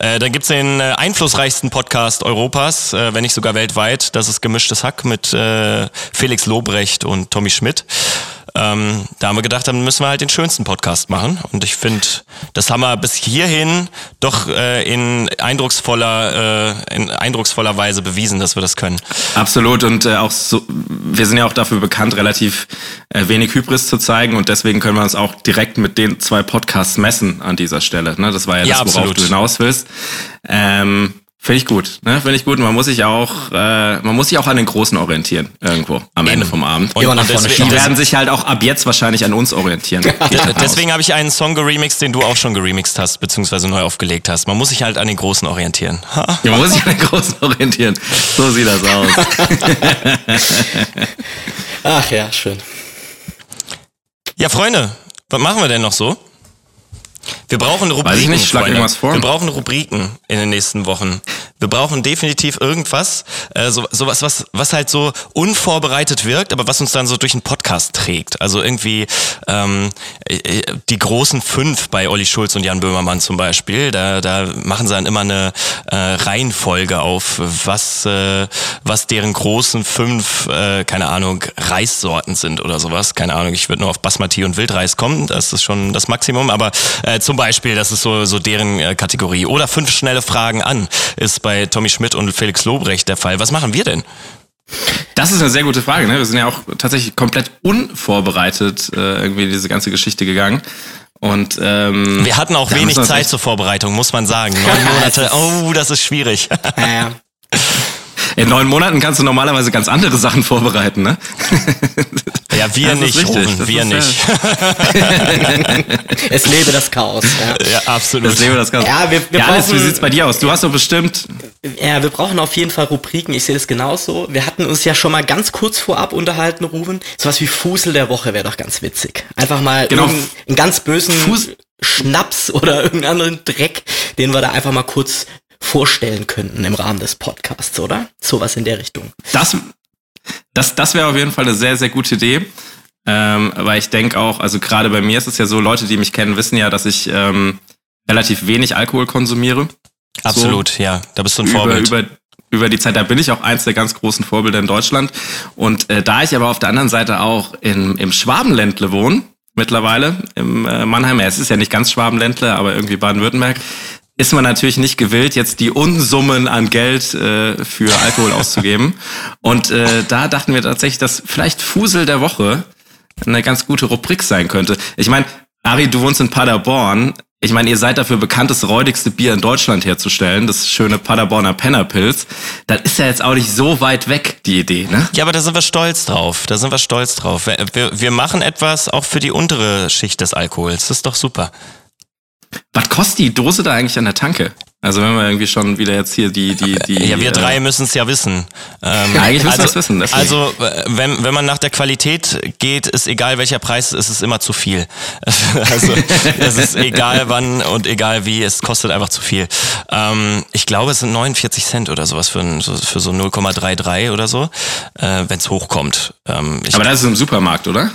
Äh, dann gibt's den äh, einflussreichsten Podcast Europas, äh, wenn nicht sogar weltweit. Das ist Gemischtes Hack mit äh, Felix Lobrecht und Tommy Schmidt. Ähm, da haben wir gedacht, dann müssen wir halt den schönsten Podcast machen. Und ich finde, das haben wir bis hierhin doch äh, in eindrucksvoller, äh, in eindrucksvoller Weise bewiesen, dass wir das können. Absolut und äh, auch so, wir sind ja auch dafür bekannt, relativ äh, wenig Hybris zu zeigen und deswegen können wir uns auch direkt mit den zwei Podcasts messen an dieser Stelle. Ne? Das war ja, Ja, das, worauf absolut. du hinaus willst. Ähm, Finde ich gut, ne? Finde ich gut. Man muss sich auch, äh, man muss sich auch an den Großen orientieren irgendwo am Ende vom Abend. Und, nach und deswegen, Die werden sich halt auch ab jetzt wahrscheinlich an uns orientieren. Deswegen habe ich einen Song geremixed, den du auch schon geremixed hast, beziehungsweise neu aufgelegt hast. Man muss sich halt an den Großen orientieren. Ha? Ja, man muss sich an den Großen orientieren. So sieht das aus. *laughs* Ach ja, schön. Ja, Freunde, was machen wir denn noch so? Wir brauchen Rubriken. Weiß ich nicht, schlag irgendwas vor. Wir brauchen Rubriken in den nächsten Wochen. Wir brauchen definitiv irgendwas, äh, so, sowas, was, was halt so unvorbereitet wirkt, aber was uns dann so durch einen Podcast trägt. Also irgendwie ähm, äh, die großen fünf bei Olli Schulz und Jan Böhmermann zum Beispiel. Da, da machen sie dann immer eine äh, Reihenfolge auf, was, äh, was deren großen fünf, äh, keine Ahnung, Reissorten sind oder sowas. Keine Ahnung, ich würde nur auf Basmati und Wildreis kommen. Das ist schon das Maximum. Aber äh, zum Beispiel, das ist so, so deren äh, Kategorie. Oder fünf schnelle Fragen an ist bei Tommy Schmidt und Felix Lobrecht der Fall. Was machen wir denn? Das ist eine sehr gute Frage. Ne? Wir sind ja auch tatsächlich komplett unvorbereitet äh, irgendwie in diese ganze Geschichte gegangen. Und ähm, Wir hatten auch wenig Zeit zur Vorbereitung, muss man sagen. Neun *laughs* Monate, oh, das ist schwierig. Ja, In neun Monaten kannst du normalerweise ganz andere Sachen vorbereiten, ne? Ja, wir Das nicht. Ruben, wir ist, nicht. es lebe das Chaos. Ja. Ja, absolut. Das lebe das ganz. Ja, wir- wir ja, wie brauchen- sieht's bei dir aus? Du hast doch bestimmt. Ja, wir brauchen auf jeden Fall Rubriken. Ich sehe das genauso. Wir hatten uns ja schon mal ganz kurz vorab unterhalten, Ruben. Sowas wie Fusel der Woche wäre doch ganz witzig. Einfach mal Genau. irgendeinen ganz bösen Fus- Schnaps oder irgendeinen anderen Dreck, den wir da einfach mal kurz vorstellen könnten im Rahmen des Podcasts, oder? Sowas in der Richtung. Das, das, das wäre auf jeden Fall eine sehr, sehr gute Idee. Ähm, weil ich denke auch, also gerade bei mir ist es ja so, Leute, die mich kennen, wissen ja, dass ich ähm, relativ wenig Alkohol konsumiere. Absolut, ja. Da bist du ein über, Vorbild. über, über die Zeit. Da bin ich auch eins der ganz großen Vorbilder in Deutschland. Und äh, da ich aber auf der anderen Seite auch in, im Schwabenländle wohne, mittlerweile, im äh, Mannheim, ja, es ist ja nicht ganz Schwabenländle, aber irgendwie Baden-Württemberg, ist man natürlich nicht gewillt, jetzt die Unsummen an Geld äh, für Alkohol auszugeben. Und äh, da dachten wir tatsächlich, dass vielleicht Fusel der Woche eine ganz gute Rubrik sein könnte. Ich meine, Ari, du wohnst in Paderborn. Ich meine, ihr seid dafür bekannt, das räudigste Bier in Deutschland herzustellen, das schöne Paderborner Pennerpilz. Das ist ja jetzt auch nicht so weit weg, die Idee, ne? Ja, aber da sind wir stolz drauf. Da sind wir stolz drauf. Wir, wir, wir machen etwas auch für die untere Schicht des Alkohols. Das ist doch super. Was kostet die Dose da eigentlich an der Tanke? Also wenn wir irgendwie schon wieder jetzt hier die, die, die. Ja, wir äh, drei müssen es ja wissen. Ähm, Ja, eigentlich müssen also, wir es wissen, deswegen. Also, äh, wenn, wenn man nach der Qualität geht, ist egal welcher Preis, ist es immer zu viel. *laughs* also, es ist egal wann und egal wie, es kostet einfach zu viel. Ähm, ich glaube, es sind 49 Cent oder sowas für, ein, so- für so 0,33 oder so, äh, wenn es hochkommt. Ähm, Aber das ist im Supermarkt, oder?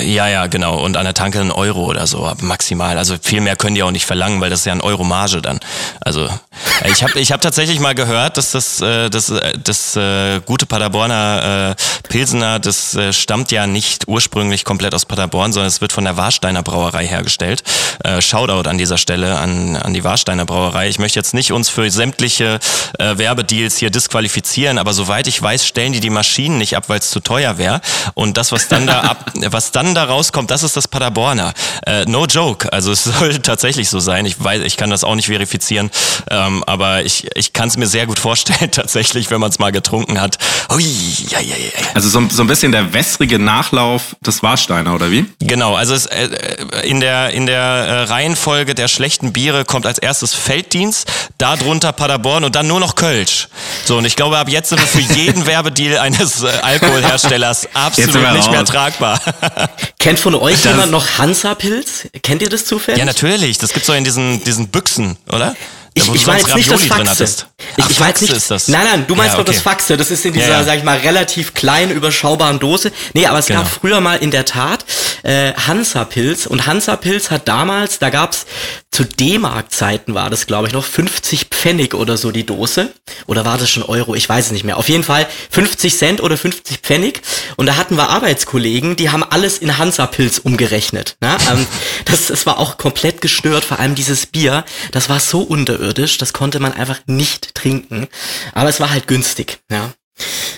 Ja, ja, genau. Und an der Tanke ein Euro oder so, maximal. Also viel mehr können die auch nicht verlangen, weil das ist ja ein Euro Marge dann. Also äh, ich habe ich hab tatsächlich mal gehört, dass das, äh, das, äh, das äh, gute Paderborner äh, Pilsener, das äh, stammt ja nicht ursprünglich komplett aus Paderborn, sondern es wird von der Warsteiner Brauerei hergestellt. Äh, Shoutout an dieser Stelle an, an die Warsteiner Brauerei. Ich möchte jetzt nicht uns für sämtliche äh, Werbedeals hier disqualifizieren, aber soweit ich weiß, stellen die die Maschinen nicht ab, weil es zu teuer wäre. Und das, was dann da ab, *laughs* was dann da rauskommt, das ist das Paderborner. Äh, no joke. Also es *laughs* soll tatsächlich so sein. Ich weiß, ich kann das auch nicht verifizieren, ähm, aber ich, ich kann es mir sehr gut vorstellen, *laughs* tatsächlich, wenn man es mal getrunken hat. Ui, ja, ja, ja. Also so, so ein bisschen der wässrige Nachlauf des Warsteiner, oder wie? Genau, also es, äh, äh, in der, in der äh, Reihenfolge der schlechten Biere kommt als erstes Felddienst, darunter Paderborn und dann nur noch Kölsch. So, und ich glaube, ab jetzt sind wir für jeden *laughs* Werbedeal eines äh, Alkoholherstellers absolut nicht mehr tragbar. *laughs* Kennt von euch Das- jemand noch Hansa-Pilz? Kennt ihr das zufällig? ja, natürlich. Das gibt's doch in diesen, diesen Büchsen, oder? Ich, ich meine jetzt nicht das Faxe. Ich, Ach, ich Faxe nicht, ist das. Nein, nein, du meinst Ja, doch das okay. Faxe. Das ist in dieser, Ja, ja. sag ich mal, relativ kleinen, überschaubaren Dose. Nee, aber es Genau. gab früher mal in der Tat äh, Hansa-Pilz. Und Hansa-Pilz hat damals, da gab's zu D-Mark-Zeiten war das, glaube ich, noch 50 Pfennig oder so die Dose. Oder war das schon Euro? Ich weiß es nicht mehr. Auf jeden Fall 50 Cent oder 50 Pfennig. Und da hatten wir Arbeitskollegen, die haben alles in Hansa-Pilz umgerechnet. Ne? *laughs* Das, das war auch komplett gestört. Vor allem dieses Bier, das war so unterirdisch, das konnte man einfach nicht trinken. Aber es war halt günstig. Ja.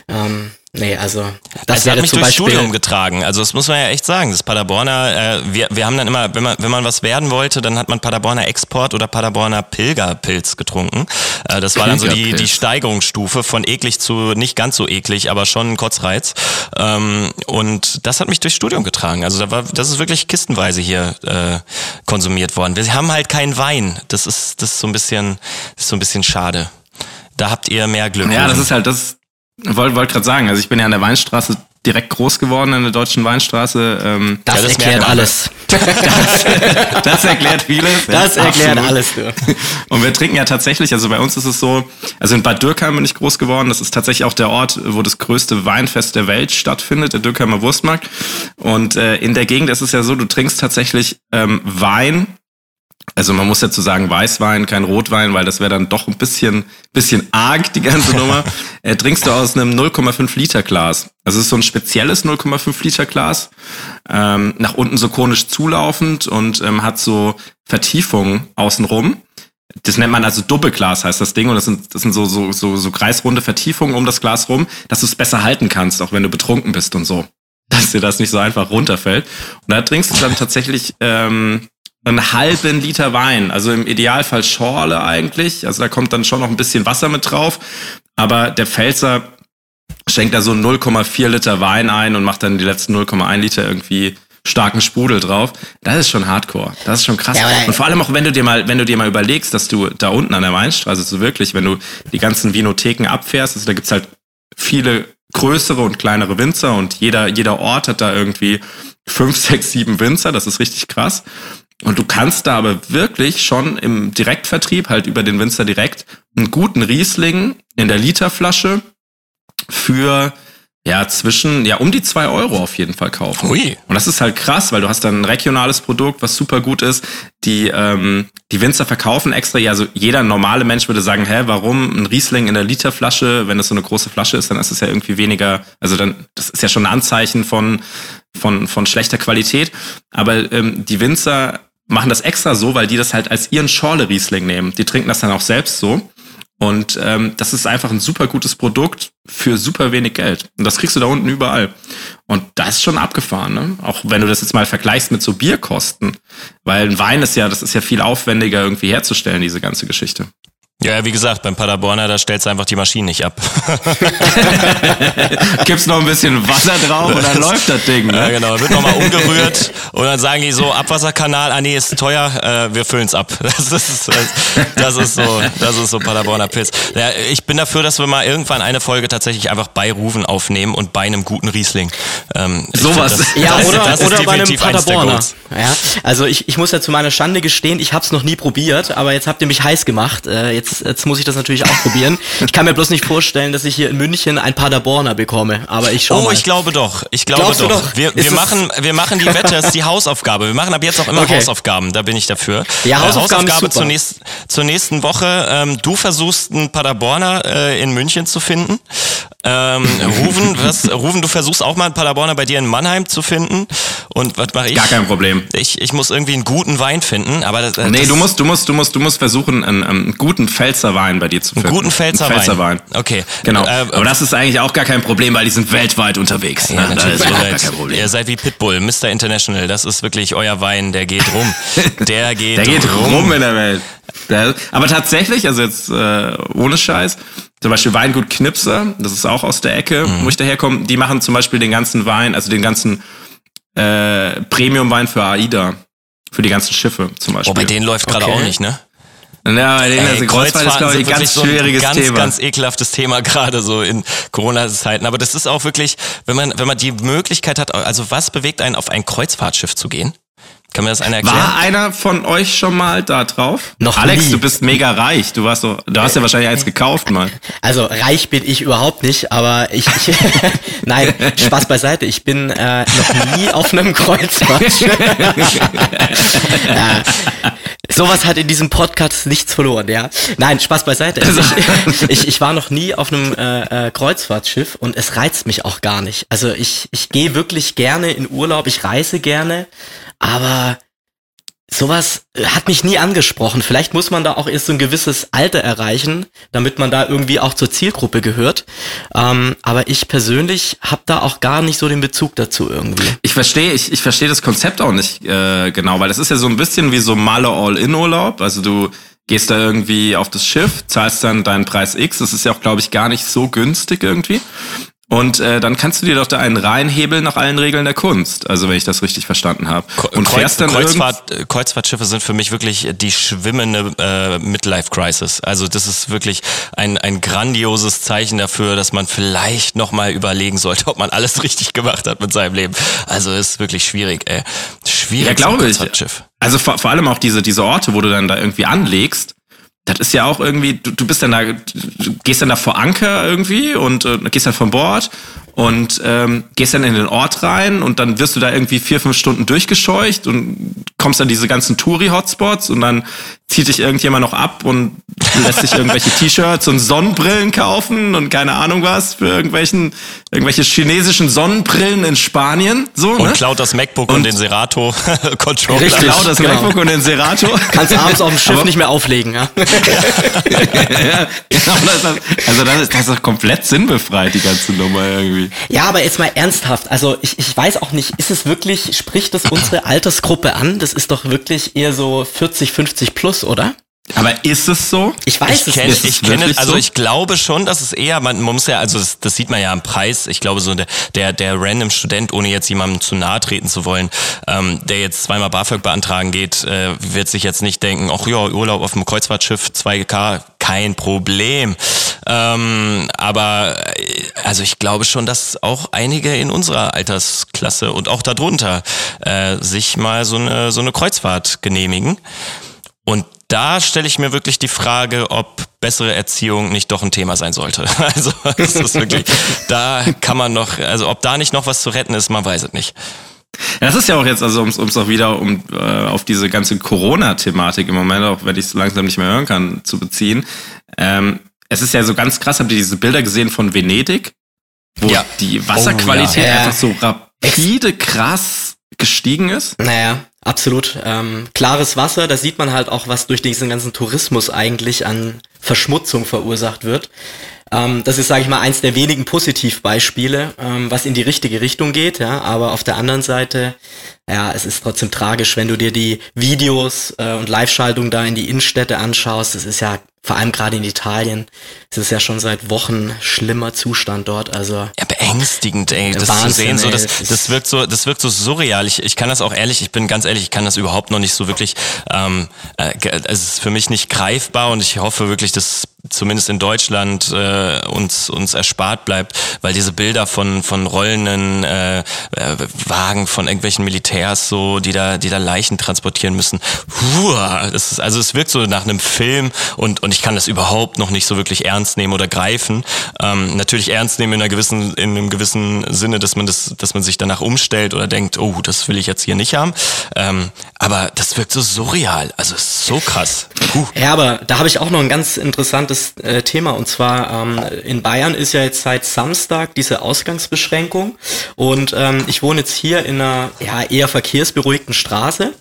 Ähm, nee, also das Das hat wäre mich zum durchs Beispiel. Studium getragen. Also das muss man ja echt sagen. Das Paderborner, äh, wir, wir haben dann immer, wenn man, wenn man was werden wollte, dann hat man Paderborner Export oder Paderborner Pilgerpilz getrunken. Äh, das war dann so die, die Steigerungsstufe von eklig zu nicht ganz so eklig, aber schon ein Kotzreiz. Ähm, und das hat mich durchs Studium getragen. Also da war, das ist wirklich kistenweise hier äh, konsumiert worden. Wir haben halt keinen Wein. Das ist, das ist so ein bisschen, das ist so ein bisschen schade. Da habt ihr mehr Glück. Ja, das ist halt das, wollte wollt gerade sagen, also ich bin ja an der Weinstraße direkt groß geworden, in der deutschen Weinstraße. Ähm, Das, Ja, das erklärt alles. *laughs* das erklärt vieles. Das Ja, erklärt absolut. alles. Du. Und wir trinken ja tatsächlich, also bei uns ist es so, also in Bad Dürkheim bin ich groß geworden. Das ist tatsächlich auch der Ort, wo das größte Weinfest der Welt stattfindet, der Dürkheimer Wurstmarkt. Und äh, in der Gegend ist es ja so, du trinkst tatsächlich ähm, Wein. Also man muss dazu sagen Weißwein, kein Rotwein, weil das wäre dann doch ein bisschen, bisschen arg, die ganze *laughs* Nummer. Äh, trinkst du aus einem 0,5 Liter Glas. Also es ist so ein spezielles 0,5 Liter Glas, ähm, nach unten so konisch zulaufend und ähm, hat so Vertiefungen außenrum. Das nennt man also Doppelglas, heißt das Ding. Und das sind, das sind so, so, so, so kreisrunde Vertiefungen um das Glas rum, dass du es besser halten kannst, auch wenn du betrunken bist und so. Dass dir das nicht so einfach runterfällt. Und da trinkst du dann tatsächlich ähm, einen halben Liter Wein. Also im Idealfall Schorle eigentlich. Also da kommt dann schon noch ein bisschen Wasser mit drauf. Aber der Pfälzer schenkt da so 0,4 Liter Wein ein und macht dann die letzten 0,1 Liter irgendwie starken Sprudel drauf. Das ist schon Hardcore. Das ist schon krass. Ja, und vor allem auch, wenn du dir mal, wenn du dir mal überlegst, dass du da unten an der Weinstraße so wirklich, wenn du die ganzen Vinotheken abfährst, also da gibt's halt viele größere und kleinere Winzer und jeder, jeder Ort hat da irgendwie fünf, sechs, sieben Winzer. Das ist richtig krass. Und du kannst da aber wirklich schon im Direktvertrieb, halt über den Winzer direkt, einen guten Riesling in der Literflasche für ja zwischen, ja um die zwei Euro auf jeden Fall kaufen. Ui. Und das ist halt krass, weil du hast dann ein regionales Produkt, was super gut ist. Die, ähm, die Winzer verkaufen extra, ja, also jeder normale Mensch würde sagen, hä, warum ein Riesling in der Literflasche, wenn das so eine große Flasche ist, dann ist es ja irgendwie weniger, also dann, das ist ja schon ein Anzeichen von, von, von schlechter Qualität. Aber ähm, die Winzer machen das extra so, weil die das halt als ihren Schorle-Riesling nehmen. Die trinken das dann auch selbst so. Und ähm, das ist einfach ein super gutes Produkt für super wenig Geld. Und das kriegst du da unten überall. Und das ist schon abgefahren, ne? Auch wenn du das jetzt mal vergleichst mit so Bierkosten. Weil ein Wein ist ja, das ist ja viel aufwendiger irgendwie herzustellen, diese ganze Geschichte. Ja, wie gesagt, beim Paderborner, da stellst du einfach die Maschinen nicht ab. *laughs* Gibt's noch ein bisschen Wasser drauf und dann läuft das Ding, Ja, ne? genau, wird nochmal umgerührt und dann sagen die so, Abwasserkanal, ah nee, ist teuer, äh, wir füllen's ab. *laughs* Das ist, das ist so, das ist so Paderborner Pilz. Ja, ich bin dafür, dass wir mal irgendwann eine Folge tatsächlich einfach bei Ruven aufnehmen und bei einem guten Riesling. Ähm, Sowas. Ja, das- oder, das ist oder bei einem Paderborner. Ja, also ich, ich muss ja zu meiner Schande gestehen, ich habe es noch nie probiert, aber jetzt habt ihr mich heiß gemacht. Äh, jetzt, jetzt muss ich das natürlich auch probieren. Ich kann mir bloß nicht vorstellen, dass ich hier in München ein Paderborner bekomme, aber ich schau Oh, mal. ich glaube doch. Ich glaube doch. doch? Wir, wir, machen, wir machen die Wette, das ist die Hausaufgabe. Wir machen ab jetzt auch immer Okay. Hausaufgaben, da bin ich dafür. Ja, Äh, Hausaufgaben ist Hausaufgabe super. zur, nächsten, zur nächsten Woche. Ähm, du versuchst einen Paderborner äh, in München zu finden. Ähm, Ruven, *laughs* was, Ruven, du versuchst auch mal einen Paderborner bei dir in Mannheim zu finden. Und was mache ich? Gar kein Problem. Ich, ich muss irgendwie einen guten Wein finden, aber das, äh, Nee, das, du musst, du musst, du musst, du musst versuchen, einen, einen guten Pfälzer Wein bei dir zu finden. guten Einen Pfälzer Wein. Wein. Okay. Genau. Äh, Aber das ist eigentlich auch gar kein Problem, weil die sind weltweit unterwegs. Ja, ne? natürlich. Ihr seid, ihr seid wie Pitbull, Mr. International. Das ist wirklich euer Wein, der geht rum. *laughs* Der geht, Der geht rum in der Welt. Der, aber tatsächlich, also jetzt äh, ohne Scheiß, zum Beispiel Weingut Knipser, das ist auch aus der Ecke, Mhm. wo ich daherkomme, die machen zum Beispiel den ganzen Wein, also den ganzen äh, Premium-Wein für AIDA, für die ganzen Schiffe zum Beispiel. Oh, bei denen läuft gerade Okay. auch nicht, ne? Ja, bei denen Ey, ist Kreuzfahrt ist, glaube ich, ganz schwieriges so ein ganz, Thema. ganz ekelhaftes Thema, *laughs* gerade so in Corona-Zeiten. Aber das ist auch wirklich, wenn man, wenn man die Möglichkeit hat, also was bewegt einen, auf ein Kreuzfahrtschiff zu gehen? Kann mir das einer erklären? War einer von euch schon mal da drauf? Noch Alex, nie. du bist mega reich. Du warst so, du hast ja wahrscheinlich eins gekauft mal. Also reich bin ich überhaupt nicht, aber ich, ich *laughs* nein, Spaß beiseite. Ich bin äh, noch nie auf einem Kreuzfahrtschiff. *laughs* ja. Sowas hat in diesem Podcast nichts verloren, ja. Nein, Spaß beiseite. Also ich, *laughs* ich, ich war noch nie auf einem äh, äh, Kreuzfahrtschiff und es reizt mich auch gar nicht. Also ich, ich gehe wirklich gerne in Urlaub, ich reise gerne, aber sowas äh, hat mich nie angesprochen. Vielleicht muss man da auch erst so ein gewisses Alter erreichen, damit man da irgendwie auch zur Zielgruppe gehört. Ähm, aber ich persönlich habe da auch gar nicht so den Bezug dazu irgendwie. Ich verstehe, ich, ich verstehe das Konzept auch nicht äh, genau, weil das ist ja so ein bisschen wie so Malle All-In-Urlaub. Also du gehst da irgendwie auf das Schiff, zahlst dann deinen Preis X. Das ist ja auch, glaube ich, gar nicht so günstig irgendwie. Und äh, dann kannst du dir doch da einen reinhebeln nach allen Regeln der Kunst. Also wenn ich das richtig verstanden habe. Und Kreuz, fährst dann Kreuzfahrt, äh, Kreuzfahrtschiffe sind für mich wirklich die schwimmende äh, Midlife-Crisis. Also das ist wirklich ein, ein grandioses Zeichen dafür, dass man vielleicht nochmal überlegen sollte, ob man alles *laughs* richtig gemacht hat mit seinem Leben. Also ist wirklich schwierig, ey. Schwierig. Ja, glaube ich. Kreuzfahrtschiff. Also vor, vor allem auch diese, diese Orte, wo du dann da irgendwie anlegst. Das ist ja auch irgendwie, du, du bist dann da, du gehst dann da vor Anker irgendwie und äh, gehst dann von Bord und ähm, gehst dann in den Ort rein und dann wirst du da irgendwie vier, fünf Stunden durchgescheucht und kommst dann diese ganzen Touri-Hotspots und dann zieht dich irgendjemand noch ab und lässt sich irgendwelche *laughs* T-Shirts und Sonnenbrillen kaufen und keine Ahnung was für irgendwelchen, irgendwelche chinesischen Sonnenbrillen in Spanien. So, Und ne? klaut das MacBook und, Und- den Serato-Controller. Richtig. Genau, das Genau. MacBook und den Serato. *laughs* Kannst abends auf dem Schiff Aber- nicht mehr auflegen, ja. Ja, genau, das *laughs* ist, also das ist, das ist komplett sinnbefreit, die ganze Nummer irgendwie. Ja, aber jetzt mal ernsthaft. Also ich, ich weiß auch nicht, ist es wirklich, spricht das unsere Altersgruppe an? Das ist doch wirklich eher so 40, 50 plus, oder? Aber ist es so? Ich weiß Ich es kenne, Ist nicht. es ich kenne, also so? ich glaube schon, dass es eher, man, man muss ja, also das, das sieht man ja am Preis. Ich glaube so der der, der random Student, ohne jetzt jemandem zu nahe treten zu wollen, ähm, der jetzt zweimal BAföG beantragen geht, äh, wird sich jetzt nicht denken, ach ja, Urlaub auf dem Kreuzfahrtschiff 2K, kein Problem. Ähm, aber äh, also ich glaube schon, dass auch einige in unserer Altersklasse und auch darunter äh, sich mal so eine so eine Kreuzfahrt genehmigen. Und da stelle ich mir wirklich die Frage, ob bessere Erziehung nicht doch ein Thema sein sollte. *laughs* Also das ist wirklich, da kann man noch, also ob da nicht noch was zu retten ist, man weiß es nicht. Das ist ja auch jetzt, also um es auch wieder um äh, auf diese ganze Corona-Thematik im Moment, auch wenn ich es langsam nicht mehr hören kann, zu beziehen. Ähm, es ist ja so ganz krass, habt ihr diese Bilder gesehen von Venedig? Wo Ja. die Wasserqualität Oh, ja. einfach so rapide krass gestiegen ist? Naja, absolut. Ähm, klares Wasser, da sieht man halt auch, was durch diesen ganzen Tourismus eigentlich an Verschmutzung verursacht wird. Ähm, das ist, sage ich mal, eins der wenigen Positivbeispiele, ähm, was in die richtige Richtung geht. Ja, aber auf der anderen Seite, ja, es ist trotzdem tragisch, wenn du dir die Videos äh, und Live-Schaltung da in die Innenstädte anschaust. Das ist ja vor allem gerade in Italien, es ist ja schon seit Wochen schlimmer Zustand dort. Also Ja, beängstigend, ey, das zu Wahnsinn, sehen, so, das, das wirkt so, das wirkt so surreal. Ich, ich kann das auch ehrlich, ich bin ganz ehrlich, ich kann das überhaupt noch nicht so wirklich, ähm, äh, ge- es ist für mich nicht greifbar und ich hoffe wirklich, dass zumindest in Deutschland äh, uns uns erspart bleibt, weil diese Bilder von von rollenden äh, äh, Wagen von irgendwelchen Militärs so, die da die da Leichen transportieren müssen. Hua, das ist also es wirkt so nach einem Film und und ich kann das überhaupt noch nicht so wirklich ernst nehmen oder greifen. Ähm, natürlich ernst nehmen in einer gewissen in einem gewissen Sinne, dass man das dass man sich danach umstellt oder denkt, oh, das will ich jetzt hier nicht haben. Ähm, aber das wirkt so surreal, also so krass. Puh. Ja, aber da habe ich auch noch ein ganz interessantes äh, Thema. Und zwar ähm, in Bayern ist ja jetzt seit Samstag diese Ausgangsbeschränkung. Und ähm, ich wohne jetzt hier in einer ja, eher verkehrsberuhigten Straße.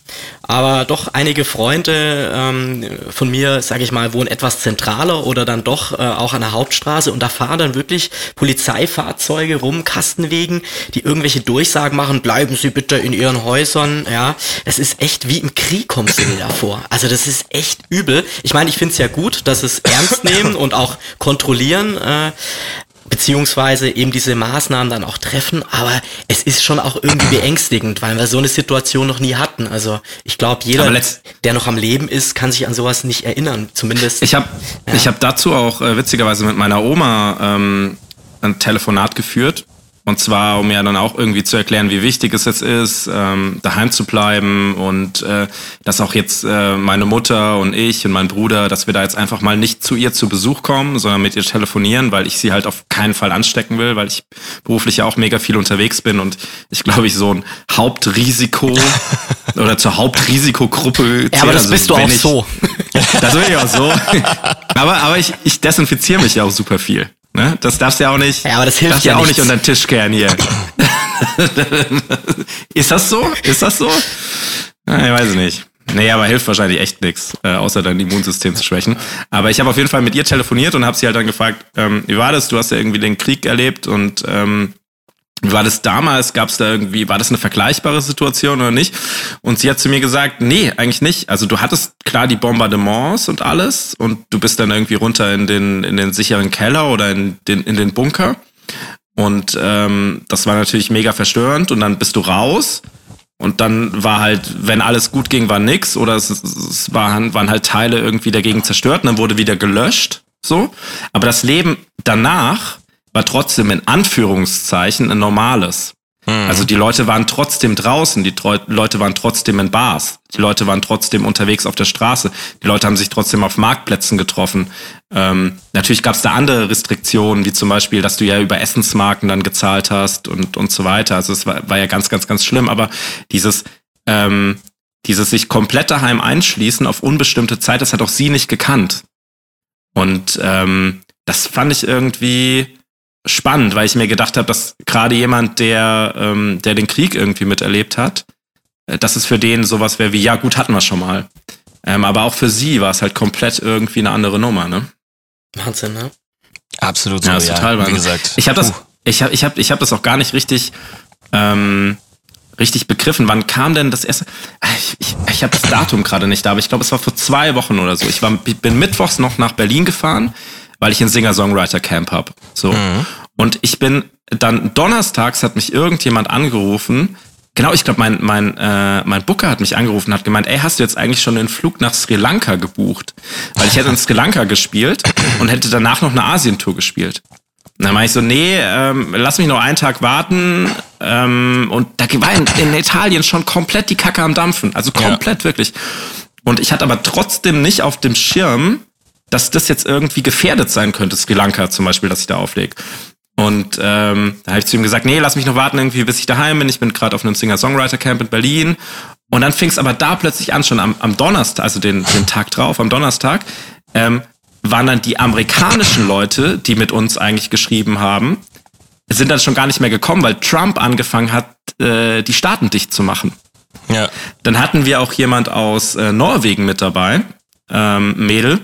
Aber doch einige Freunde ähm, von mir, sage ich mal, wohnen etwas zentraler oder dann doch äh, auch an der Hauptstraße. Und da fahren dann wirklich Polizeifahrzeuge rum, Kastenwegen, die irgendwelche Durchsagen machen, bleiben Sie bitte in Ihren Häusern. Ja, das ist echt wie im Krieg kommst du dir da vor. Also das ist echt übel. Ich meine, ich finde es ja gut, dass es ernst nehmen *laughs* und auch kontrollieren. Äh, beziehungsweise eben diese Maßnahmen dann auch treffen. Aber es ist schon auch irgendwie *clears throat* beängstigend, weil wir so eine Situation noch nie hatten. Also ich glaube, jeder, der noch am Leben ist, kann sich an sowas nicht erinnern. Zumindest. Ich habe ja. ich hab dazu auch äh, witzigerweise mit meiner Oma ähm, ein Telefonat geführt und zwar, um ja dann auch irgendwie zu erklären, wie wichtig es jetzt ist, ähm, daheim zu bleiben und äh, dass auch jetzt äh, meine Mutter und ich und mein Bruder, dass wir da jetzt einfach mal nicht zu ihr zu Besuch kommen, sondern mit ihr telefonieren, weil ich sie halt auf keinen Fall anstecken will, weil ich beruflich ja auch mega viel unterwegs bin und ich glaube, ich so ein Hauptrisiko *laughs* oder zur Hauptrisikogruppe. Ja, aber das also, bist du auch ich, so. *laughs* Das will ich auch so. *laughs* aber aber ich, ich desinfiziere mich ja auch super viel. Ne? Das darfst du ja auch nicht. Ja, aber das hilft ja, ja auch nicht unter den Tisch kehren hier. *laughs* ist das so? Ist das so? Na, ich weiß nicht. Nee, aber hilft wahrscheinlich echt nichts, äh, außer dein Immunsystem zu schwächen. Aber ich habe auf jeden Fall mit ihr telefoniert und habe sie halt dann gefragt, ähm, wie war das? Du hast ja irgendwie den Krieg erlebt und ähm, war das damals, gab es da irgendwie, war das eine vergleichbare Situation oder nicht? Und sie hat zu mir gesagt, nee, eigentlich nicht. Also du hattest klar die Bombardements und alles und du bist dann irgendwie runter in den, in den sicheren Keller oder in den, in den Bunker. Und ähm, das war natürlich mega verstörend und dann bist du raus und dann war halt, wenn alles gut ging, war nix oder es, es waren, waren halt Teile irgendwie dagegen zerstört und dann wurde wieder gelöscht. So. Aber das Leben danach war trotzdem in Anführungszeichen ein normales. Mhm. Also die Leute waren trotzdem draußen, die Leute waren trotzdem in Bars, die Leute waren trotzdem unterwegs auf der Straße, die Leute haben sich trotzdem auf Marktplätzen getroffen. Ähm, natürlich gab es da andere Restriktionen, wie zum Beispiel, dass du ja über Essensmarken dann gezahlt hast und, und so weiter. Also es war, war ja ganz, ganz, ganz schlimm, aber dieses, ähm, dieses sich komplett daheim einschließen auf unbestimmte Zeit, das hat auch sie nicht gekannt. Und ähm, das fand ich irgendwie spannend, weil ich mir gedacht habe, dass gerade jemand, der, ähm, der den Krieg irgendwie miterlebt hat, äh, dass es für den sowas wäre wie, ja gut, hatten wir schon mal. Ähm, aber auch für sie war es halt komplett irgendwie eine andere Nummer, ne? Wahnsinn, ne? Absolut so, ja. Ist ja total Wahnsinn. Wie gesagt. Ich habe das, ich habe, ich habe, ich habe das auch gar nicht richtig, ähm, richtig begriffen. Wann kam denn das erste? Ah, ich, ich, ich habe das Datum gerade nicht da, aber ich glaube, es war vor zwei Wochen oder so. Ich war, bin mittwochs noch nach Berlin gefahren weil ich ein Singer-Songwriter-Camp habe. So. Mhm. Und ich bin dann donnerstags hat mich irgendjemand angerufen. Genau, ich glaube, mein, mein, äh, mein Booker hat mich angerufen und hat gemeint, ey, hast du jetzt eigentlich schon den Flug nach Sri Lanka gebucht? Weil ich hätte in Sri Lanka gespielt und hätte danach noch eine Asientour gespielt. Und dann meinte ich so, nee, ähm, lass mich noch einen Tag warten. Ähm, und da war in, in, Italien schon komplett die Kacke am Dampfen. Also komplett ja. wirklich. Und ich hatte aber trotzdem nicht auf dem Schirm, dass das jetzt irgendwie gefährdet sein könnte, Sri Lanka zum Beispiel, dass ich da auflege. Und ähm, da habe ich zu ihm gesagt, nee, lass mich noch warten irgendwie, bis ich daheim bin. Ich bin gerade auf einem Singer-Songwriter-Camp in Berlin. Und dann fing es aber da plötzlich an, schon am, am Donnerstag, also den, den Tag drauf, am Donnerstag, ähm, waren dann die amerikanischen Leute, die mit uns eigentlich geschrieben haben, sind dann schon gar nicht mehr gekommen, weil Trump angefangen hat, äh, die Staaten dicht zu machen. Ja. Dann hatten wir auch jemand aus äh, Norwegen mit dabei, ähm, Mädel,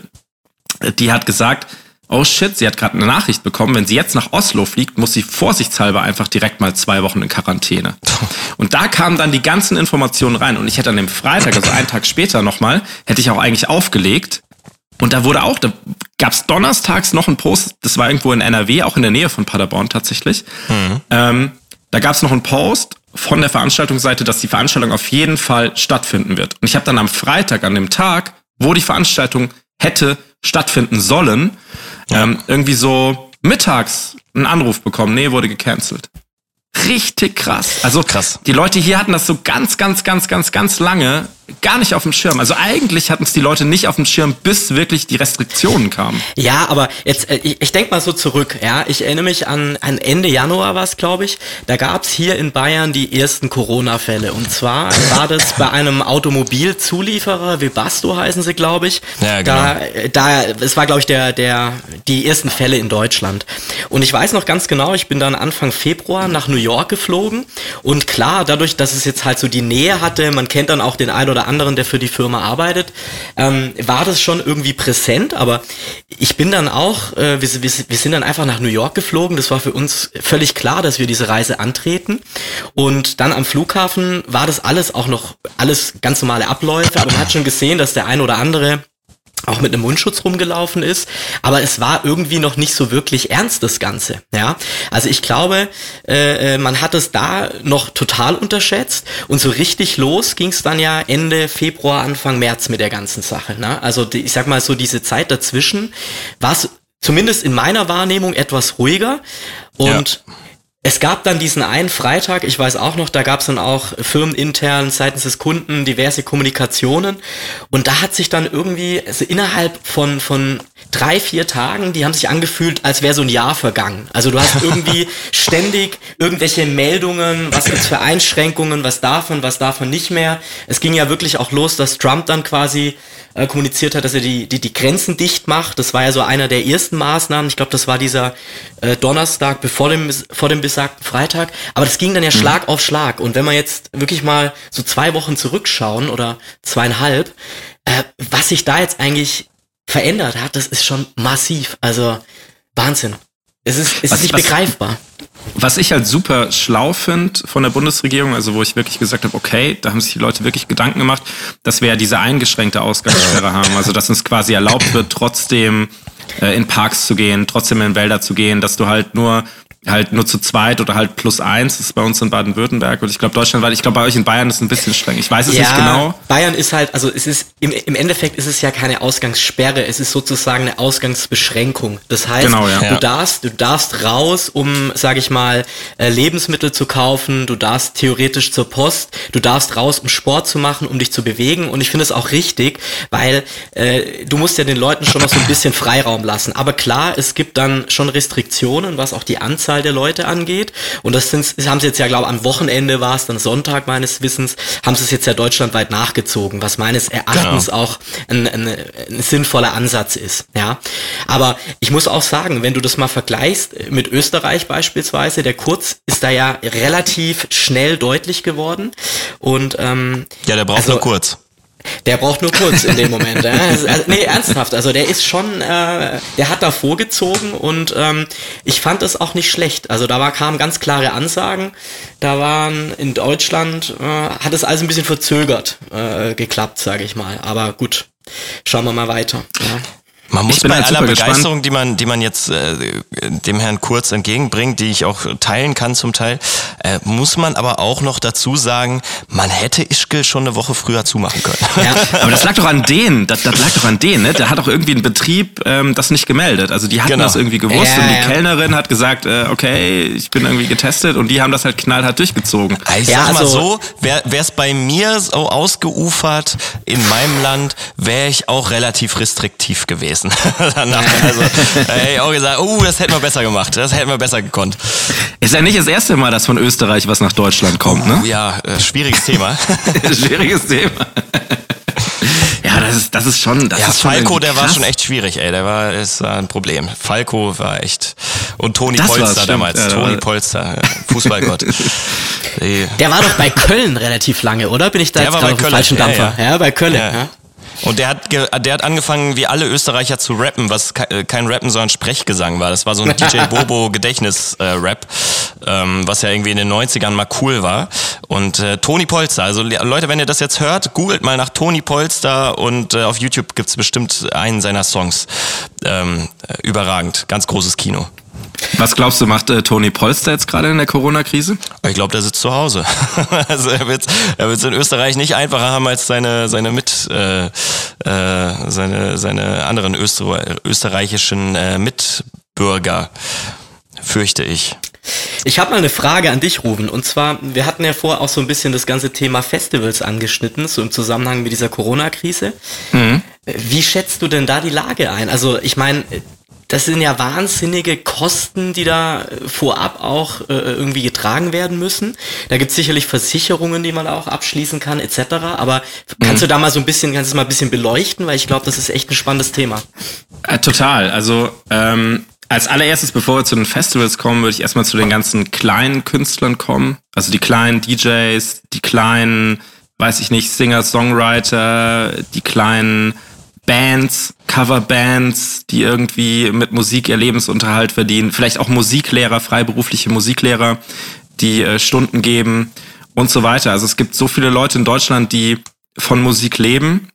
die hat gesagt, oh shit, sie hat gerade eine Nachricht bekommen, wenn sie jetzt nach Oslo fliegt, muss sie vorsichtshalber einfach direkt mal zwei Wochen in Quarantäne. Und da kamen dann die ganzen Informationen rein und ich hätte an dem Freitag, also einen Tag später nochmal, hätte ich auch eigentlich aufgelegt und da wurde auch, da gab es donnerstags noch einen Post, das war irgendwo in NRW, auch in der Nähe von Paderborn tatsächlich. Mhm. Ähm, da gab es noch einen Post von der Veranstaltungsseite, dass die Veranstaltung auf jeden Fall stattfinden wird. Und ich habe dann am Freitag, an dem Tag, wo die Veranstaltung hätte stattfinden sollen, ja. ähm, irgendwie so mittags einen Anruf bekommen, nee, wurde gecancelt. Richtig krass. Also krass. Die Leute hier hatten das so ganz, ganz, ganz, ganz, ganz lange gar nicht auf dem Schirm. Also eigentlich hatten es die Leute nicht auf dem Schirm, bis wirklich die Restriktionen kamen. Ja, aber jetzt, äh, ich, ich denke mal so zurück, ja. Ich erinnere mich an, an Ende Januar war es, glaube ich. Da gab es hier in Bayern die ersten Corona-Fälle. Und zwar war das bei einem Automobilzulieferer, Webasto heißen sie, glaube ich. Ja, genau. Da, da, es war, glaube ich, der, der, die ersten Fälle in Deutschland. Und ich weiß noch ganz genau, ich bin dann Anfang Februar nach New York geflogen. Und klar, dadurch, dass es jetzt halt so die Nähe hatte, man kennt dann auch den ein oder oder anderen, der für die Firma arbeitet, ähm, war das schon irgendwie präsent. Aber ich bin dann auch, äh, wir, wir, wir sind dann einfach nach New York geflogen. Das war für uns völlig klar, dass wir diese Reise antreten. Und dann am Flughafen war das alles auch noch alles ganz normale Abläufe. Aber man hat schon gesehen, dass der ein oder andere auch mit einem Mundschutz rumgelaufen ist, aber es war irgendwie noch nicht so wirklich ernst das Ganze. Ja, also ich glaube, äh, äh man hat es da noch total unterschätzt und so richtig los ging es dann ja Ende Februar, Anfang März mit der ganzen Sache. Ne? Also die, ich sag mal so diese Zeit dazwischen war es zumindest in meiner Wahrnehmung etwas ruhiger und ja. Es gab dann diesen einen Freitag, ich weiß auch noch, da gab es dann auch firmenintern seitens des Kunden diverse Kommunikationen und da hat sich dann irgendwie also innerhalb von, von drei, vier Tagen, die haben sich angefühlt, als wäre so ein Jahr vergangen. Also du hast *laughs* irgendwie ständig irgendwelche Meldungen, was gibt's für Einschränkungen, was davon, was davon nicht mehr. Es ging ja wirklich auch los, dass Trump dann quasi äh, kommuniziert hat, dass er die, die, die Grenzen dicht macht. Das war ja so einer der ersten Maßnahmen. Ich glaube, das war dieser äh, Donnerstag bevor dem, vor dem besagten Freitag. Aber das ging dann ja mhm. Schlag auf Schlag. Und wenn wir jetzt wirklich mal so zwei Wochen zurückschauen oder zweieinhalb, äh, was sich da jetzt eigentlich verändert hat, das ist schon massiv. Also Wahnsinn. Es ist, es was, ist nicht was, begreifbar. Was ich halt super schlau finde von der Bundesregierung, also wo ich wirklich gesagt habe, okay, da haben sich die Leute wirklich Gedanken gemacht, dass wir ja diese eingeschränkte Ausgangssperre haben. Also dass uns quasi erlaubt wird, trotzdem äh, in Parks zu gehen, trotzdem in Wälder zu gehen, dass du halt nur halt nur zu zweit oder halt plus eins. Das ist bei uns in Baden-Württemberg und ich glaube Deutschland, weil ich glaube bei euch in Bayern ist es ein bisschen streng. Ich weiß es ja, nicht genau. Bayern ist halt, also es ist im, im Endeffekt ist es ja keine Ausgangssperre, es ist sozusagen eine Ausgangsbeschränkung. Das heißt, genau, ja. du darfst, du darfst raus, um, sage ich mal, äh, Lebensmittel zu kaufen. Du darfst theoretisch zur Post. Du darfst raus, um Sport zu machen, um dich zu bewegen. Und ich finde es auch richtig, weil äh, du musst ja den Leuten schon noch so ein bisschen Freiraum lassen. Aber klar, es gibt dann schon Restriktionen, was auch die Anzahl Anzahl der Leute angeht. Und das, sind, haben sie jetzt ja, glaube am Wochenende war es, dann Sonntag meines Wissens, haben sie es jetzt ja deutschlandweit nachgezogen, was meines Erachtens genau. auch ein, ein, ein sinnvoller Ansatz ist. Ja, aber ich muss auch sagen, wenn du das mal vergleichst mit Österreich beispielsweise, der Kurz ist da ja relativ schnell deutlich geworden. Und ähm, ja, der braucht also, nur kurz. Der braucht nur kurz in dem Moment. Ja. Also, nee, ernsthaft. Also der ist schon, äh, der hat da vorgezogen und ähm, ich fand es auch nicht schlecht. Also da war, kamen ganz klare Ansagen. Da waren in Deutschland, äh, hat es alles ein bisschen verzögert äh, geklappt, sage ich mal. Aber gut, schauen wir mal weiter. Ja. Man muss bei halt aller Begeisterung, gespannt. die man, die man jetzt äh, dem Herrn Kurz entgegenbringt, die ich auch teilen kann zum Teil, äh, muss man aber auch noch dazu sagen, man hätte Ischgl schon eine Woche früher zumachen können. Ja, *laughs* aber das lag doch an denen, das, das lag doch an denen, ne? Der hat doch irgendwie ein Betrieb ähm, das nicht gemeldet. Also die hatten genau. das irgendwie gewusst ja, und die ja. Kellnerin hat gesagt, äh, okay, ich bin irgendwie getestet und die haben das halt knallhart durchgezogen. Ich sag ja, also, mal so, wäre es bei mir so ausgeufert in meinem Land, wäre ich auch relativ restriktiv gewesen gewesen. *laughs* Danach, also, hey, auch gesagt, oh, das hätten wir besser gemacht, das hätten wir besser gekonnt. Ist ja nicht das erste Mal, dass von Österreich was nach Deutschland kommt, ne? Ja, äh, schwieriges Thema. *laughs* schwieriges Thema. Ja, das ist, das ist schon. Das ja, ist Falco, der war schon echt schwierig, ey. Der war ist ein Problem. Falco war echt. Und Toni das Polster damals. Ja, Toni Polster, Fußballgott. *laughs* der war doch bei Köln relativ lange, oder? Bin ich da der jetzt gerade auf dem falschen Dampfer? Ja, ja. ja bei Köln. Ja. Und der hat, der hat angefangen, wie alle Österreicher zu rappen, was äh, kein Rappen, sondern Sprechgesang war. Das war so ein *laughs* DJ Bobo Gedächtnis-Rap, äh, ähm, was ja irgendwie in den 90ern mal cool war. Und äh, Toni Polster, also Leute, wenn ihr das jetzt hört, googelt mal nach Toni Polster und äh, auf YouTube gibt's bestimmt einen seiner Songs. Ähm, äh, überragend, ganz großes Kino. Was glaubst du, macht äh, Toni Polster jetzt gerade in der Corona-Krise? Ich glaube, der sitzt zu Hause. *laughs* also er wird es in Österreich nicht einfacher haben als seine seine mit äh, äh, seine seine anderen Öster österreichischen äh, Mitbürger, fürchte ich. Ich habe mal eine Frage an dich, Ruben. Und zwar, wir hatten ja vorher auch so ein bisschen das ganze Thema Festivals angeschnitten, so im Zusammenhang mit dieser Corona-Krise. Mhm. Wie schätzt du denn da die Lage ein? Also ich meine, das sind ja wahnsinnige Kosten, die da äh, vorab auch äh, irgendwie getragen werden müssen. Da gibt es sicherlich Versicherungen, die man auch abschließen kann, etc. Aber kannst mhm. du da mal so ein bisschen, kannst du mal ein bisschen beleuchten, weil ich glaube, das ist echt ein spannendes Thema. Äh, total. Also ähm, als allererstes, bevor wir zu den Festivals kommen, würde ich erstmal zu den ganzen kleinen Künstlern kommen. Also die kleinen DJs, die kleinen, weiß ich nicht, Singer, Songwriter, die kleinen Bands, Coverbands, die irgendwie mit Musik ihr Lebensunterhalt verdienen, vielleicht auch Musiklehrer, freiberufliche Musiklehrer, die äh, Stunden geben und so weiter. Also es gibt so viele Leute in Deutschland, die von Musik leben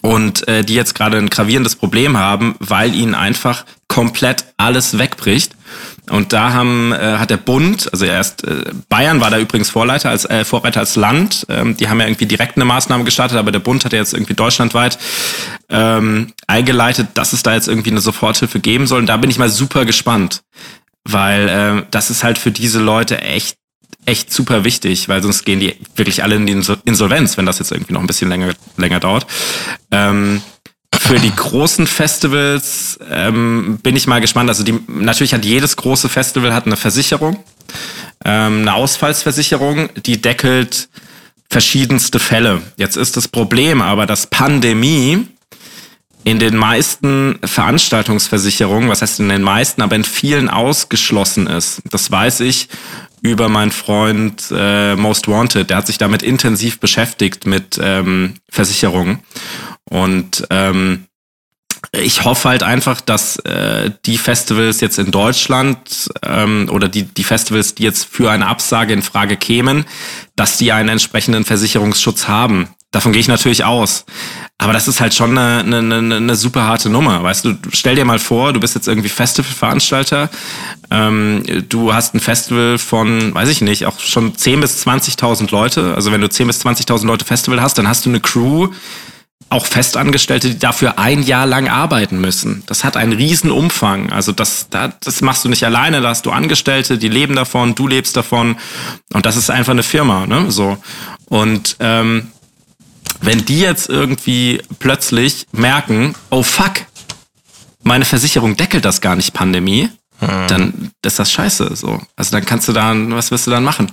und äh, die jetzt gerade ein gravierendes Problem haben, weil ihnen einfach komplett alles wegbricht. Und da haben, äh, hat der Bund, also erst äh, Bayern war da übrigens Vorleiter als äh, Vorreiter als Land. Ähm, die haben ja irgendwie direkt eine Maßnahme gestartet, aber der Bund hat ja jetzt irgendwie deutschlandweit ähm, eingeleitet, dass es da jetzt irgendwie eine Soforthilfe geben soll. Und da bin ich mal super gespannt, weil äh, das ist halt für diese Leute echt echt super wichtig, weil sonst gehen die wirklich alle in die Insolvenz, wenn das jetzt irgendwie noch ein bisschen länger, länger dauert. Ähm, für die großen Festivals ähm, bin ich mal gespannt. Also die, natürlich hat jedes große Festival hat eine Versicherung, ähm, eine Ausfallsversicherung, die deckelt verschiedenste Fälle. Jetzt ist das Problem aber, dass Pandemie in den meisten Veranstaltungsversicherungen, was heißt in den meisten, aber in vielen ausgeschlossen ist. Das weiß ich über meinen Freund äh, Most Wanted. Der hat sich damit intensiv beschäftigt mit ähm, Versicherungen. Und ähm, ich hoffe halt einfach, dass äh, die Festivals jetzt in Deutschland ähm, oder die, die Festivals, die jetzt für eine Absage in Frage kämen, dass die einen entsprechenden Versicherungsschutz haben. Davon gehe ich natürlich aus. Aber das ist halt schon eine, eine, eine super harte Nummer. Weißt du, stell dir mal vor, du bist jetzt irgendwie Festivalveranstalter, ähm, du hast ein Festival von, weiß ich nicht, auch schon 10.000 bis 20.000 Leute. Also wenn du 10.000 bis 20.000 Leute Festival hast, dann hast du eine Crew, auch Festangestellte, die dafür ein Jahr lang arbeiten müssen. Das hat einen riesen Umfang. Also das, das machst du nicht alleine, da hast du Angestellte, die leben davon, du lebst davon. Und das ist einfach eine Firma, ne? So. Und ähm, wenn die jetzt irgendwie plötzlich merken, oh fuck, meine Versicherung deckelt das gar nicht, Pandemie, hm. dann ist das scheiße. So. Also dann kannst du dann, was wirst du dann machen?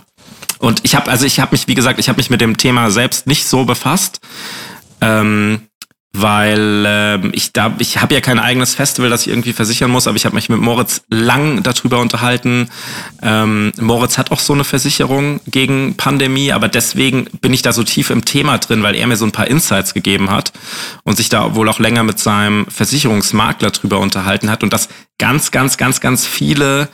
Und ich habe, also ich habe mich, wie gesagt, ich habe mich mit dem Thema selbst nicht so befasst. Ähm, weil ähm, ich da ich habe ja kein eigenes Festival, das ich irgendwie versichern muss, aber ich habe mich mit Moritz lang darüber unterhalten. Ähm, Moritz hat auch so eine Versicherung gegen Pandemie, aber deswegen bin ich da so tief im Thema drin, weil er mir so ein paar Insights gegeben hat und sich da wohl auch länger mit seinem Versicherungsmakler drüber unterhalten hat und dass ganz ganz ganz ganz viele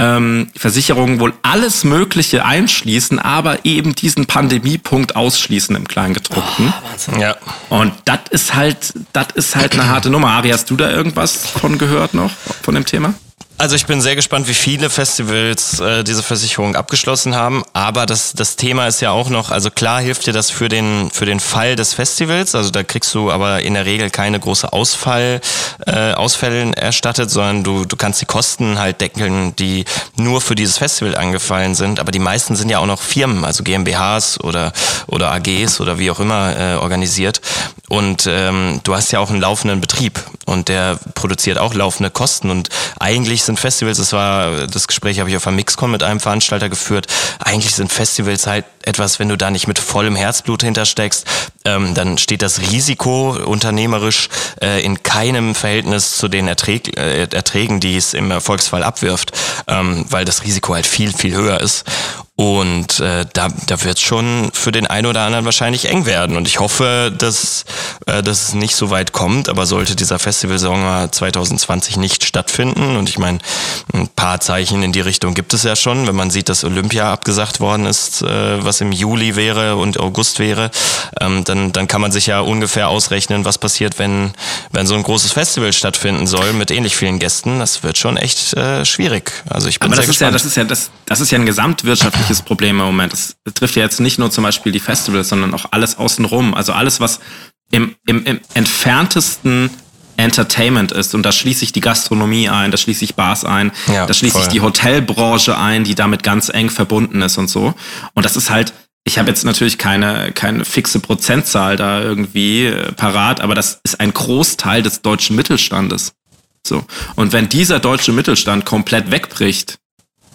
ähm, Versicherungen wohl alles Mögliche einschließen, aber eben diesen Pandemiepunkt ausschließen im Kleingedruckten. Oh, ja. Und das ist halt, das ist halt eine harte Nummer. Ari, hast du da irgendwas von gehört noch von dem Thema? Also ich bin sehr gespannt, wie viele Festivals äh, diese Versicherung abgeschlossen haben. Aber das, das Thema ist ja auch noch, also klar hilft dir das für den, für den Fall des Festivals. Also da kriegst du aber in der Regel keine große Ausfall, äh, Ausfälle erstattet, sondern du, du kannst die Kosten halt deckeln, die nur für dieses Festival angefallen sind. Aber die meisten sind ja auch noch Firmen, also GmbHs oder, oder AGs oder wie auch immer äh, organisiert. Und ähm, du hast ja auch einen laufenden Betrieb und der produziert auch laufende Kosten. Und eigentlich sind Festivals, das war das Gespräch habe ich auf der Mixcon mit einem Veranstalter geführt, eigentlich sind Festivals halt etwas, wenn du da nicht mit vollem Herzblut hintersteckst, ähm, dann steht das Risiko unternehmerisch äh, in keinem Verhältnis zu den Erträg, äh, Erträgen, die es im Erfolgsfall abwirft, ähm, weil das Risiko halt viel, viel höher ist. Und äh, da, da wird es schon für den einen oder anderen wahrscheinlich eng werden. Und ich hoffe, dass, äh, dass es nicht so weit kommt. Aber sollte dieser Festivalsommer 2020 nicht stattfinden, und ich meine, ein paar Zeichen in die Richtung gibt es ja schon, wenn man sieht, dass Olympia abgesagt worden ist, äh, was im Juli wäre und August wäre, ähm, dann, dann kann man sich ja ungefähr ausrechnen, was passiert, wenn, wenn so ein großes Festival stattfinden soll mit ähnlich vielen Gästen. Das wird schon echt äh, schwierig. Also ich bin Aber sehr das gespannt. ist ja, das ist ja, das, das ist ja ein gesamtwirtschaftliches Problem im Moment. Das betrifft ja jetzt nicht nur zum Beispiel die Festivals, sondern auch alles außenrum. Also alles, was im, im, im entferntesten Entertainment ist. Und da schließe ich die Gastronomie ein, da schließe ich Bars ein, Ja, da schließe ich voll. die Hotelbranche ein, die damit ganz eng verbunden ist und so. Und das ist halt, ich habe jetzt natürlich keine, keine fixe Prozentzahl da irgendwie äh, parat, aber das ist ein Großteil des deutschen Mittelstandes. So. Und wenn dieser deutsche Mittelstand komplett wegbricht,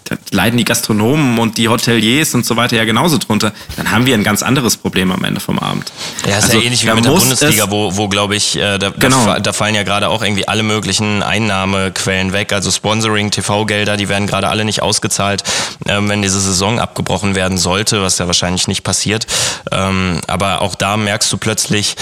da leiden die Gastronomen und die Hoteliers und so weiter ja genauso drunter, dann haben wir ein ganz anderes Problem am Ende vom Abend. Ja, ist Also, ja ähnlich wie mit der Bundesliga, es- wo, wo glaube ich, äh, da, Genau. da, da fallen ja gerade auch irgendwie alle möglichen Einnahmequellen weg. Also Sponsoring, TV-Gelder, die werden gerade alle nicht ausgezahlt, ähm, wenn diese Saison abgebrochen werden sollte, was ja wahrscheinlich nicht passiert. Ähm, aber auch da merkst du plötzlich,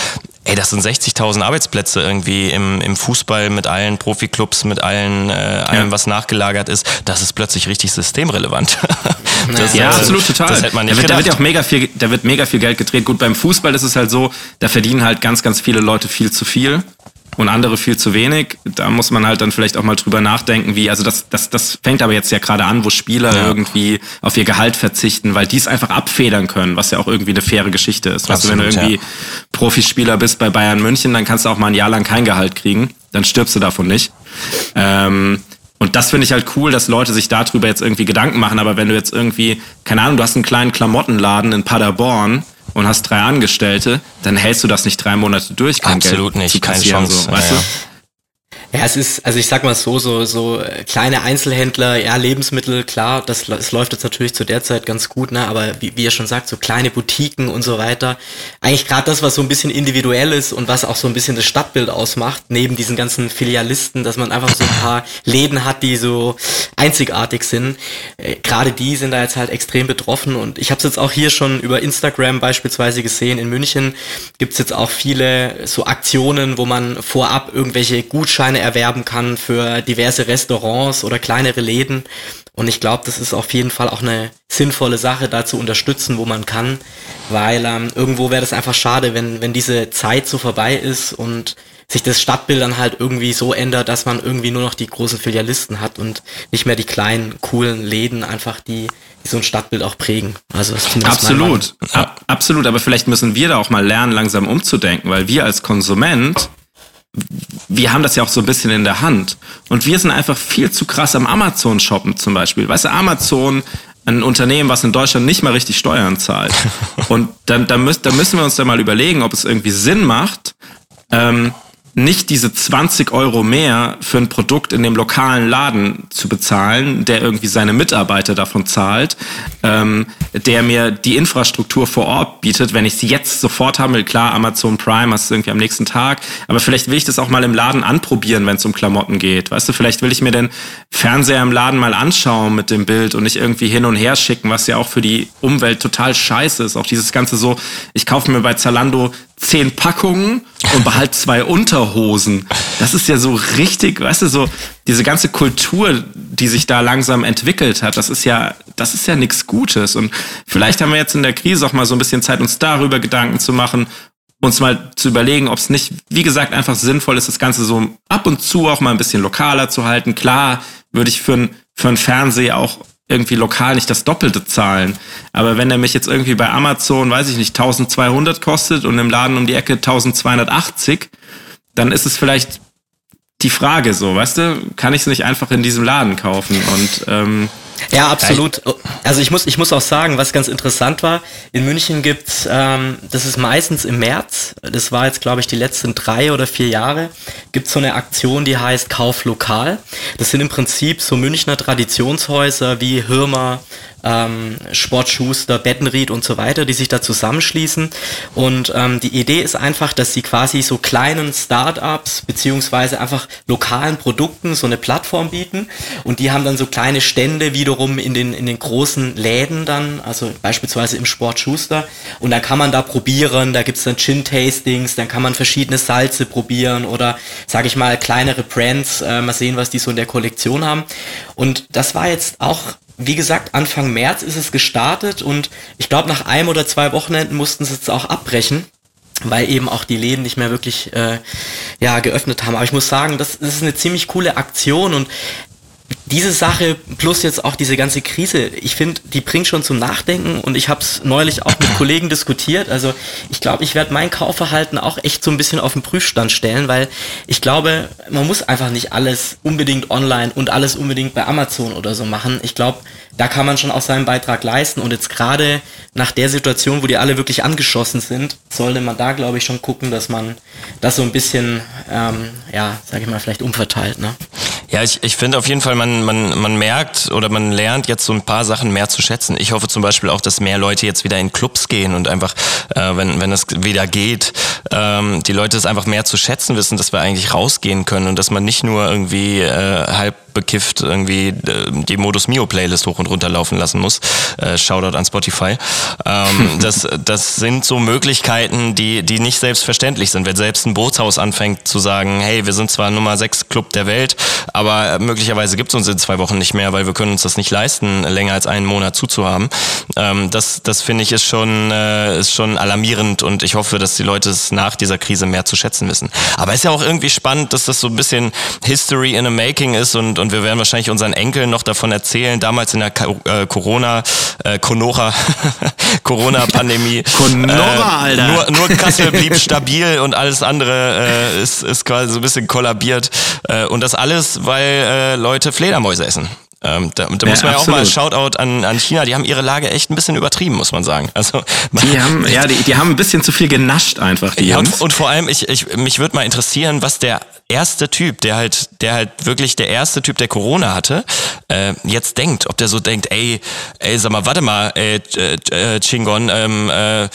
ey, das sind 60.000 Arbeitsplätze irgendwie im, im Fußball mit allen Profiklubs, mit allen, äh, allem, ja. was nachgelagert ist. Das ist plötzlich richtig systemrelevant. *laughs* das, ja, äh, absolut, total. Das hätte man nicht da, wird, da wird ja auch mega viel, da wird mega viel Geld gedreht. Gut, beim Fußball ist es halt so, da verdienen halt ganz, ganz viele Leute viel zu viel und andere viel zu wenig. Da muss man halt dann vielleicht auch mal drüber nachdenken, wie, also das, das, das fängt aber jetzt ja gerade an, wo Spieler ja. irgendwie auf ihr Gehalt verzichten, weil die es einfach abfedern können, was ja auch irgendwie eine faire Geschichte ist. Absolut, weißt du, wenn du irgendwie ja. Profispieler bist bei Bayern München, dann kannst du auch mal ein Jahr lang kein Gehalt kriegen, dann stirbst du davon nicht. Ähm, und das finde ich halt cool, dass Leute sich darüber jetzt irgendwie Gedanken machen. Aber wenn du jetzt irgendwie, keine Ahnung, du hast einen kleinen Klamottenladen in Paderborn und hast drei Angestellte, dann hältst du das nicht drei Monate durch. Kein Absolut Geld nicht, keine Chance. So, weißt ja, du? Ja, es ist, also ich sag mal so, so, so äh, kleine Einzelhändler, ja, Lebensmittel, klar, das, das läuft jetzt natürlich zu der Zeit ganz gut, ne? Aber wie, wie ihr schon sagt, so kleine Boutiquen und so weiter. Eigentlich gerade das, was so ein bisschen individuell ist und was auch so ein bisschen das Stadtbild ausmacht, neben diesen ganzen Filialisten, dass man einfach so ein paar Läden hat, die so einzigartig sind. Äh, gerade die sind da jetzt halt extrem betroffen und ich habe es jetzt auch hier schon über Instagram beispielsweise gesehen. In München gibt's jetzt auch viele so Aktionen, wo man vorab irgendwelche Gutscheine erwerben kann für diverse Restaurants oder kleinere Läden. Und ich glaube, das ist auf jeden Fall auch eine sinnvolle Sache, da zu unterstützen, wo man kann, weil ähm, irgendwo wäre das einfach schade, wenn, wenn diese Zeit so vorbei ist und sich das Stadtbild dann halt irgendwie so ändert, dass man irgendwie nur noch die großen Filialisten hat und nicht mehr die kleinen, coolen Läden einfach, die, die so ein Stadtbild auch prägen. Also das Absolut, Ab, absolut. Aber vielleicht müssen wir da auch mal lernen, langsam umzudenken, weil wir als Konsument wir haben das ja auch so ein bisschen in der Hand. Und wir sind einfach viel zu krass am Amazon shoppen zum Beispiel. Weißt du, Amazon, ein Unternehmen, was in Deutschland nicht mal richtig Steuern zahlt. *laughs* Und dann, dann, müssen, dann müssen wir uns da mal überlegen, ob es irgendwie Sinn macht, ähm, nicht diese 20 Euro mehr für ein Produkt in dem lokalen Laden zu bezahlen, der irgendwie seine Mitarbeiter davon zahlt, ähm, der mir die Infrastruktur vor Ort bietet, wenn ich sie jetzt sofort haben will. Klar, Amazon Prime hast du irgendwie am nächsten Tag, aber vielleicht will ich das auch mal im Laden anprobieren, wenn es um Klamotten geht. Weißt du, vielleicht will ich mir den Fernseher im Laden mal anschauen mit dem Bild und nicht irgendwie hin und her schicken, was ja auch für die Umwelt total scheiße ist. Auch dieses ganze so, ich kaufe mir bei Zalando zehn Packungen und behalt zwei Unterhosen. Das ist ja so richtig, weißt du, so diese ganze Kultur, die sich da langsam entwickelt hat, das ist ja, das ist ja nichts Gutes. Und vielleicht haben wir jetzt in der Krise auch mal so ein bisschen Zeit, uns darüber Gedanken zu machen, uns mal zu überlegen, ob es nicht, wie gesagt, einfach sinnvoll ist, das Ganze so ab und zu auch mal ein bisschen lokaler zu halten. Klar, würde ich für ein, für Fernseher auch irgendwie lokal nicht das Doppelte zahlen. Aber wenn er mich jetzt irgendwie bei Amazon, weiß ich nicht, 1200 kostet und im Laden um die Ecke 1280, dann ist es vielleicht die Frage so, weißt du, kann ich es nicht einfach in diesem Laden kaufen? Und ähm, ja, absolut. Also ich muss, ich muss auch sagen, was ganz interessant war, in München gibt's, ähm, das ist meistens im März, das war jetzt glaube ich die letzten drei oder vier Jahre, gibt's so eine Aktion, die heißt Kauf lokal. Das sind im Prinzip so Münchner Traditionshäuser wie Hirmer, ähm, Sportschuster, Bettenried und so weiter, die sich da zusammenschließen. Und ähm, die Idee ist einfach, dass sie quasi so kleinen Startups beziehungsweise einfach lokalen Produkten so eine Plattform bieten. Und die haben dann so kleine Stände wiederum in den, in den großen Läden dann, also beispielsweise im Sportschuster. Und dann kann man da probieren, da gibt's dann Gin-Tastings, dann kann man verschiedene Salze probieren oder, sage ich mal, kleinere Brands, äh, mal sehen, was die so in der Kollektion haben. Und das war jetzt auch wie gesagt, Anfang März ist es gestartet und ich glaube, nach einem oder zwei Wochenenden mussten sie es auch abbrechen, weil eben auch die Läden nicht mehr wirklich äh, ja, geöffnet haben. Aber ich muss sagen, das, das ist eine ziemlich coole Aktion und diese Sache plus jetzt auch diese ganze Krise, ich finde, die bringt schon zum Nachdenken und ich habe es neulich auch mit *clears throat* Kollegen diskutiert. Also ich glaube, ich werde mein Kaufverhalten auch echt so ein bisschen auf den Prüfstand stellen, weil ich glaube, man muss einfach nicht alles unbedingt online und alles unbedingt bei Amazon oder so machen. Ich glaube, da kann man schon auch seinen Beitrag leisten und jetzt gerade nach der Situation, wo die alle wirklich angeschossen sind, sollte man da, glaube ich, schon gucken, dass man das so ein bisschen, ähm, ja, sage ich mal, vielleicht umverteilt. Ne? Ja, ich, ich finde auf jeden Fall, man, man, man merkt oder man lernt jetzt so ein paar Sachen mehr zu schätzen. Ich hoffe zum Beispiel auch, dass mehr Leute jetzt wieder in Clubs gehen und einfach, äh, wenn, wenn es wieder geht, ähm, die Leute es einfach mehr zu schätzen wissen, dass wir eigentlich rausgehen können und dass man nicht nur irgendwie äh, halb bekifft irgendwie äh, die Modus Mio Playlist hoch und runter laufen lassen muss. Äh, Shoutout an Spotify. Ähm, *laughs* das, das sind so Möglichkeiten, die, die nicht selbstverständlich sind. Wenn selbst ein Bootshaus anfängt zu sagen, hey, wir sind zwar Nummer 6 Club der Welt, aber möglicherweise gibt es uns in zwei Wochen nicht mehr, weil wir können uns das nicht leisten, länger als einen Monat zuzuhaben. Ähm, das das finde ich ist schon, äh, ist schon alarmierend und ich hoffe, dass die Leute es nach dieser Krise mehr zu schätzen wissen. Aber ist ja auch irgendwie spannend, dass das so ein bisschen History in a Making ist und, und wir werden wahrscheinlich unseren Enkeln noch davon erzählen, damals in der äh, Corona, äh, Conora, *laughs* Corona-Pandemie. *laughs* Conora, äh, Alter. Nur, nur Kassel *laughs* blieb stabil und alles andere äh, ist, ist quasi so ein bisschen kollabiert. Äh, und das alles, weil äh, Leute Fledermäuse essen. Ähm, da da Ja, muss man ja auch mal. Shoutout an, an China, die haben ihre Lage echt ein bisschen übertrieben, muss man sagen. Also Die haben, ja, die, die haben ein bisschen zu viel genascht einfach, die ja, und, und vor allem, ich, ich, mich würde mal interessieren, was der erste Typ, der halt, der halt wirklich der erste Typ, der Corona hatte, äh, jetzt denkt. Ob der so denkt, ey, ey, sag mal, warte mal, äh, äh, Chingon, ähm, äh,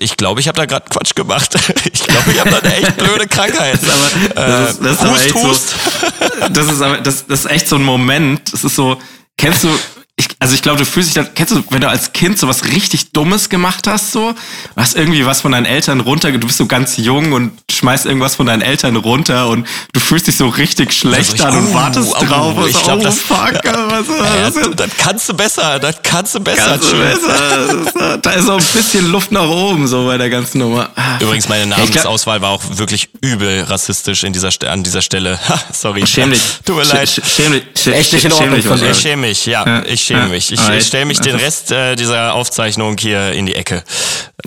ich glaube, ich habe da gerade Quatsch gemacht. *laughs* ich glaube, ich habe da eine echt blöde Krankheit. *laughs* aber, das ist, das ist aber Hust, echt Hust. so, das ist aber, das, das ist echt so ein Moment, das ist so, kennst du, ich, also ich glaube, du fühlst dich dann, kennst du, wenn du als Kind so was richtig Dummes gemacht hast, so, du hast irgendwie was von deinen Eltern runter, du bist so ganz jung und schmeißt irgendwas von deinen Eltern runter und du fühlst dich so richtig schlecht Also ich- an und oh, wartest oh, drauf und ich so, glaub, oh das- fuck, was, Ja, was, du, das kannst du besser, das kannst du besser. Kannst du besser. Da ist so ein bisschen Luft nach oben, so bei der ganzen Nummer. Übrigens, meine Namensauswahl war auch wirklich übel rassistisch in dieser, an dieser Stelle. Ha, *laughs* sorry. Schäm dich. Tut mir leid. sch- Schäm dich. Echt nicht in schäm Ordnung dich, von was dir. soll's. Ich schäme mich, ja, Ja, ich schäme ja. mich. Ich, Aber ich stelle mich den Rest äh, dieser Aufzeichnung hier in die Ecke.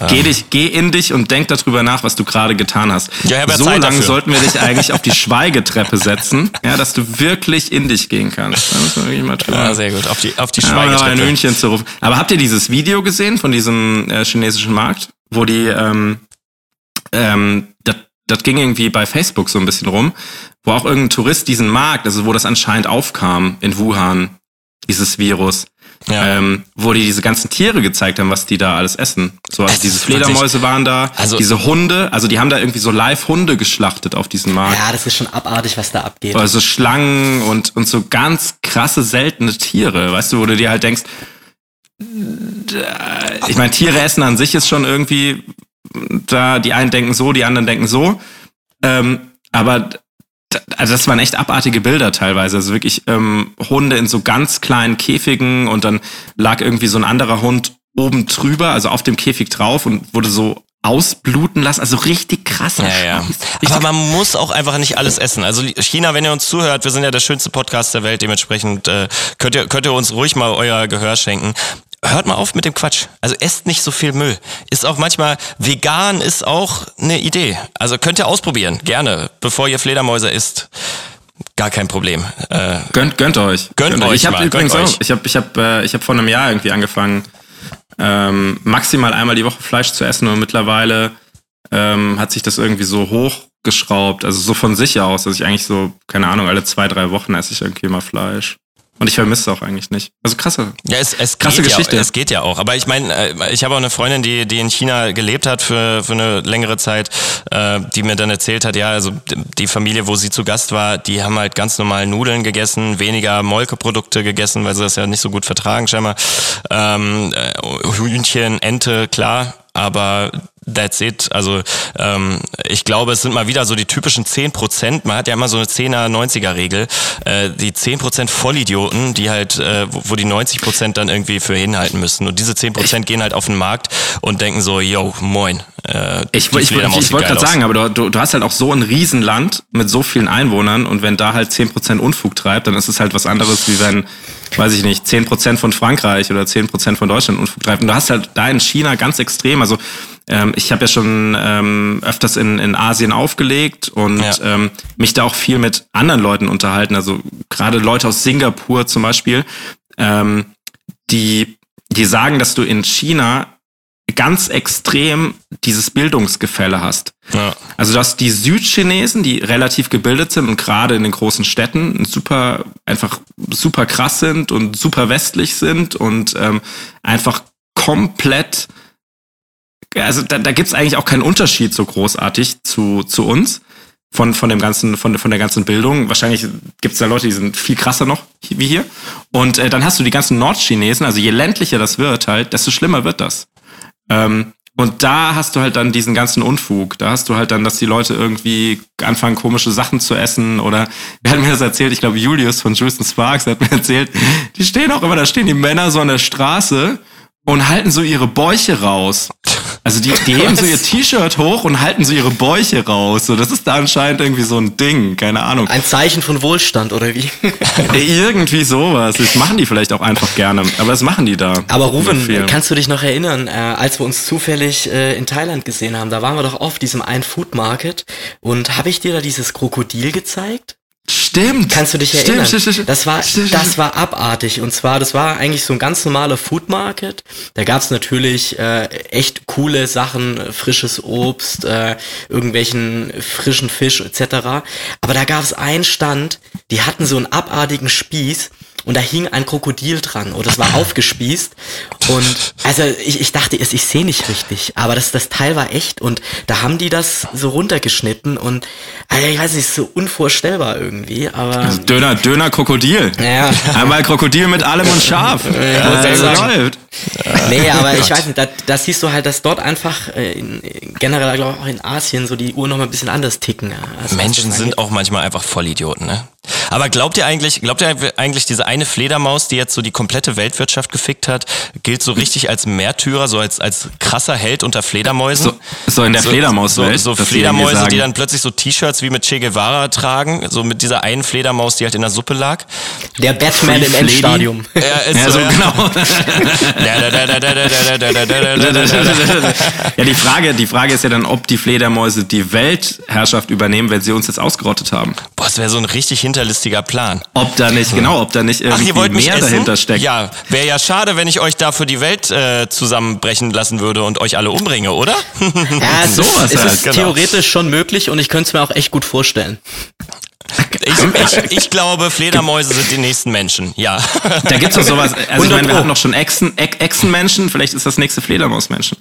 Geh, dich, geh in dich und denk darüber nach, was du gerade getan hast. Ja, ja so Zeit lange dafür. sollten wir dich *laughs* eigentlich auf die Schweigetreppe setzen, ja, dass du wirklich in dich gehen kannst. Da müssen wir wirklich mal drüber. Ja, sehr gut. Auf die, auf die Ja, aber noch ein Schweigetreppe. Hühnchen zu rufen. Aber habt ihr dieses Video gesehen von diesem äh, chinesischen Markt, wo die, ähm, ähm, das, das ging irgendwie bei Facebook so ein bisschen rum, wo auch irgendein Tourist diesen Markt, also wo das anscheinend aufkam in Wuhan, dieses Virus, Ja. ähm, wo die diese ganzen Tiere gezeigt haben, was die da alles essen. So, also Es diese Fledermäuse waren da, Also- diese Hunde, also die haben da irgendwie so Live-Hunde geschlachtet auf diesem Markt. Ja, das ist schon abartig, was da abgeht. Also Schlangen und, und so ganz krasse, seltene Tiere, weißt du, wo du dir halt denkst, da- ich meine, Tiere essen an sich ist schon irgendwie, da, die einen denken so, die anderen denken so, ähm, aber also das waren echt abartige Bilder teilweise, also wirklich ähm, Hunde in so ganz kleinen Käfigen und dann lag irgendwie so ein anderer Hund oben drüber, also auf dem Käfig drauf und wurde so ausbluten lassen, also richtig krass. Ja, ja. Aber man muss auch einfach nicht alles essen. Also China, wenn ihr uns zuhört, wir sind ja der schönste Podcast der Welt, dementsprechend äh, könnt, ihr, könnt ihr uns ruhig mal euer Gehör schenken. Hört mal auf mit dem Quatsch. Also esst nicht so viel Müll. Ist auch manchmal, vegan ist auch eine Idee. Also könnt ihr ausprobieren, gerne, bevor ihr Fledermäuse isst. Gar kein Problem. Äh, Gönnt, gönnt euch. Gönnt euch Ich habe übrigens gönnt auch, ich habe ich hab, äh, ich hab vor einem Jahr irgendwie angefangen, ähm, maximal einmal die Woche Fleisch zu essen und mittlerweile ähm, hat sich das irgendwie so hochgeschraubt, also so von sich aus, dass ich eigentlich so, keine Ahnung, alle zwei, drei Wochen esse ich irgendwie mal Fleisch. Und ich vermisse es auch eigentlich nicht. Also krasse. Ja, es, es Krasse geht Geschichte. Ja, es geht ja auch. Aber ich meine, äh, ich habe auch eine Freundin, die, die in China gelebt hat für, für eine längere Zeit, äh, die mir dann erzählt hat, ja, also die Familie, wo sie zu Gast war, die haben halt ganz normal Nudeln gegessen, weniger Molkeprodukte gegessen, weil sie das ja nicht so gut vertragen, scheinbar. Ähm, äh, Hühnchen, Ente, klar, aber that's it. Also ähm, ich glaube, es sind mal wieder so die typischen 10%. Man hat ja immer so eine 10er, 90er Regel. Äh, die 10% Vollidioten, die halt, äh, wo, wo die 90% dann irgendwie für hinhalten müssen. Und diese 10% gehen halt auf den Markt und denken so, yo, moin. Äh, Ich, ich, ich, ich wollte gerade sagen, aber du, du, du hast halt auch so ein Riesenland mit so vielen Einwohnern und wenn da halt 10% Unfug treibt, dann ist es halt was anderes, wie wenn, weiß ich nicht, 10% von Frankreich oder 10% von Deutschland Unfug treibt. Und du hast halt da in China ganz extrem, also ähm, ich habe ja schon ähm, öfters in, in Asien aufgelegt und Ja. ähm, mich da auch viel mit anderen Leuten unterhalten, also gerade Leute aus Singapur zum Beispiel, ähm, die, die sagen, dass du in China ganz extrem dieses Bildungsgefälle hast. Ja. Also dass die Südchinesen, die relativ gebildet sind und gerade in den großen Städten super einfach super krass sind und super westlich sind und ähm, einfach komplett also da, da gibt es eigentlich auch keinen Unterschied so großartig zu, zu uns von, von dem ganzen, von, von der ganzen Bildung. Wahrscheinlich gibt es da Leute, die sind viel krasser noch wie hier. Und äh, dann hast du die ganzen Nordchinesen, also je ländlicher das wird halt, desto schlimmer wird das. Ähm, und da hast du halt dann diesen ganzen Unfug. Da hast du halt dann, dass die Leute irgendwie anfangen, komische Sachen zu essen. Oder wer hat mir das erzählt? Ich glaube, Julius von Juice Sparks hat mir erzählt, die stehen auch immer, da stehen die Männer so an der Straße und halten so ihre Bäuche raus. Also die, die heben so ihr T-Shirt hoch und halten so ihre Bäuche raus. So, das ist da anscheinend irgendwie so ein Ding, keine Ahnung. Ein Zeichen von Wohlstand, oder wie? *laughs* irgendwie sowas. Das machen die vielleicht auch einfach gerne. Aber das machen die da. Aber Ruben, kannst du dich noch erinnern, äh, als wir uns zufällig äh, in Thailand gesehen haben, da waren wir doch auf diesem einen Food Market und habe ich dir da dieses Krokodil gezeigt? Stimmt. Kannst du dich Stimmt, erinnern? stimmt, stimmt. Das war, Stimmt, das stimmt. war abartig. Und zwar, das war eigentlich so ein ganz normaler Food Market. Da gab's natürlich äh, echt coole Sachen, frisches Obst, äh, irgendwelchen frischen Fisch etc. Aber da gab's einen Stand, die hatten so einen abartigen Spieß und da hing ein Krokodil dran und das war *laughs* aufgespießt. Und also ich, ich dachte erst, ich sehe nicht richtig, aber das, das Teil war echt und da haben die das so runtergeschnitten und also ich weiß nicht, ist so unvorstellbar irgendwie, aber Also Döner, Döner, Krokodil. Ja. Einmal Krokodil mit allem und scharf. Ja, gut. läuft. nee, aber ich weiß nicht, da, da siehst du halt, dass dort einfach äh, in, generell, glaube ich, auch in Asien so die Uhren noch mal ein bisschen anders ticken. ja, als- Menschen das sind auch manchmal einfach Vollidioten, ne? Aber glaubt ihr eigentlich, glaubt ihr eigentlich, diese eine Fledermaus, die jetzt so die komplette Weltwirtschaft gefickt hat, gilt so richtig als Märtyrer, so als, als krasser Held unter Fledermäusen? So, so in der Fledermauswelt. So, so Fledermäuse, die dann plötzlich so T-Shirts wie mit Che Guevara tragen, so mit dieser einen Fledermaus, die halt in der Suppe lag. Der Batman Free im. Endstadium. Ja, ist Ja, so genau. genau. *laughs* ja, die Frage, die Frage ist ja dann, ob die Fledermäuse die Weltherrschaft übernehmen, wenn sie uns jetzt ausgerottet haben. Boah, das wäre so ein richtig hinterlistiger Plan. Ob da nicht, genau, ob da nicht Ach, irgendwie ihr wollt mich mehr dahinter steckt. Ja, wäre ja schade, wenn ich euch dafür die Welt äh, zusammenbrechen lassen würde und euch alle umbringe, oder? *laughs* Ja, es Sowas ist, es halt, ist genau. theoretisch schon möglich und ich könnte es mir auch echt gut vorstellen. Ich, ich, ich glaube, Fledermäuse sind die nächsten Menschen. Ja. Da gibt's doch sowas, also ich 100 meine, wir hatten noch schon Echsen, Echsenmenschen, vielleicht ist das nächste Fledermausmenschen.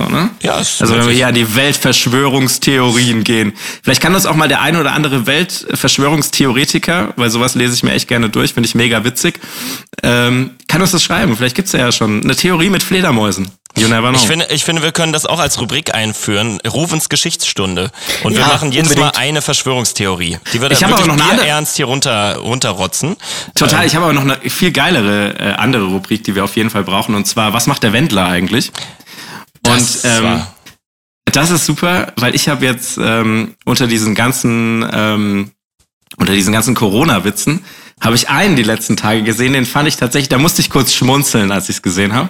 So, ne? Ja, ist Also wenn wir hier an die Weltverschwörungstheorien gehen. Vielleicht kann das auch mal der ein oder andere Weltverschwörungstheoretiker, weil sowas lese ich mir echt gerne durch, finde ich mega witzig, ähm, kann uns das schreiben. Vielleicht gibt's ja schon eine Theorie mit Fledermäusen. You never know. Ich finde, ich finde, wir können das auch als Rubrik einführen. Rufens Geschichtsstunde. Und wir Ja, machen jedes unbedingt. Mal eine Verschwörungstheorie. Die wir Ich dann habe aber wirklich noch eine andere- ernst hier runter, runterrotzen. Total, ich habe aber noch eine viel geilere äh, andere Rubrik, die wir auf jeden Fall brauchen. Und zwar, was macht der Wendler eigentlich? Und Das ähm, das ist super, weil ich habe jetzt ähm, unter diesen ganzen ähm, unter diesen ganzen Corona-Witzen habe ich einen die letzten Tage gesehen, den fand ich tatsächlich, da musste ich kurz schmunzeln, als ich es gesehen habe.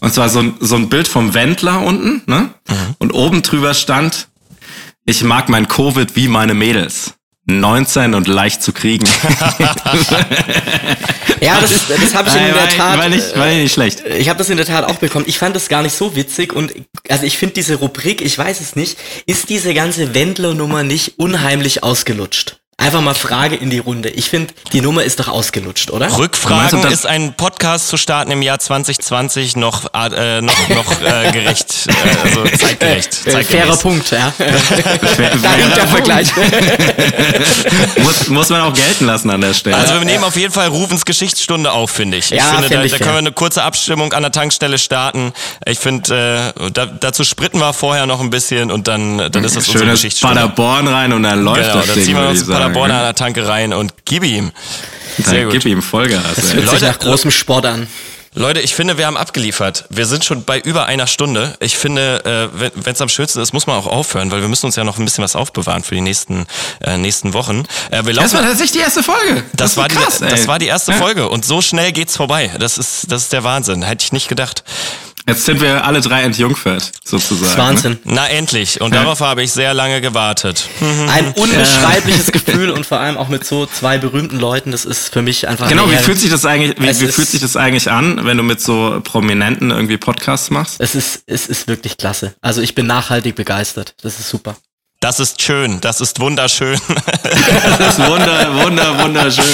Und zwar so ein, so ein Bild vom Wendler unten, ne? Und oben drüber stand, ich mag mein Covid wie meine Mädels. 19 und leicht zu kriegen. *laughs* Ja, das, das habe ich in der Tat. War nicht, war nicht schlecht. Ich habe das in der Tat auch bekommen. Ich fand das gar nicht so witzig und also ich finde diese Rubrik, ich weiß es nicht, ist diese ganze Wendler-Nummer nicht unheimlich ausgelutscht? Einfach mal Frage in die Runde. Ich finde, die Nummer ist doch ausgelutscht, oder? Rückfragen ist ein Podcast zu starten im Jahr 2020 noch, äh, noch, *laughs* noch äh, gerecht, äh, also zeitgerecht. Äh, zeitgemäß. fairer Punkt, ja. *laughs* Da der Vergleich. *laughs* muss, muss man auch gelten lassen an der Stelle. Also wir nehmen auf jeden Fall Rufens Geschichtsstunde auf, finde ich. Ich Ja, finde, find da, ich da fair. können wir eine kurze Abstimmung an der Tankstelle starten. Ich finde, äh, da, dazu spritten wir vorher noch ein bisschen und dann, dann ist das unsere Schönes Geschichtsstunde. Paderborn rein und dann läuft Genau, das Ding, ziehen wir würde ich sagen. Paderborn an der Tanke rein und gib ihm. Sehr gut. gib ihm Vollgas. ey. Hört sich Leute, nach großem Sport an. Leute, ich finde, wir haben abgeliefert. Wir sind schon bei über einer Stunde. Ich finde, äh, wenn es am schönsten ist, muss man auch aufhören, weil wir müssen uns ja noch ein bisschen was aufbewahren für die nächsten, äh, nächsten Wochen. Äh, wir Das laufen, war tatsächlich die erste Folge. das, ist war krass, die, ey. das war die erste Ja. Folge und so schnell geht's vorbei. Das ist, das ist der Wahnsinn. Hätte ich nicht gedacht. Jetzt sind wir alle drei entjungfert, sozusagen. Ist Wahnsinn. Na endlich. Und darauf habe ich sehr lange gewartet. Ein unbeschreibliches Gefühl und vor allem auch mit so zwei berühmten Leuten. Das ist für mich einfach. Ne? Genau, wie fühlt sich das eigentlich, wie, wie fühlt sich das eigentlich an, wenn du mit so Prominenten irgendwie Podcasts machst? Es ist, es ist wirklich klasse. Also ich bin nachhaltig begeistert. Das ist super. Das ist schön. Das ist wunderschön. *laughs* Das ist wunder, wunder, wunderschön.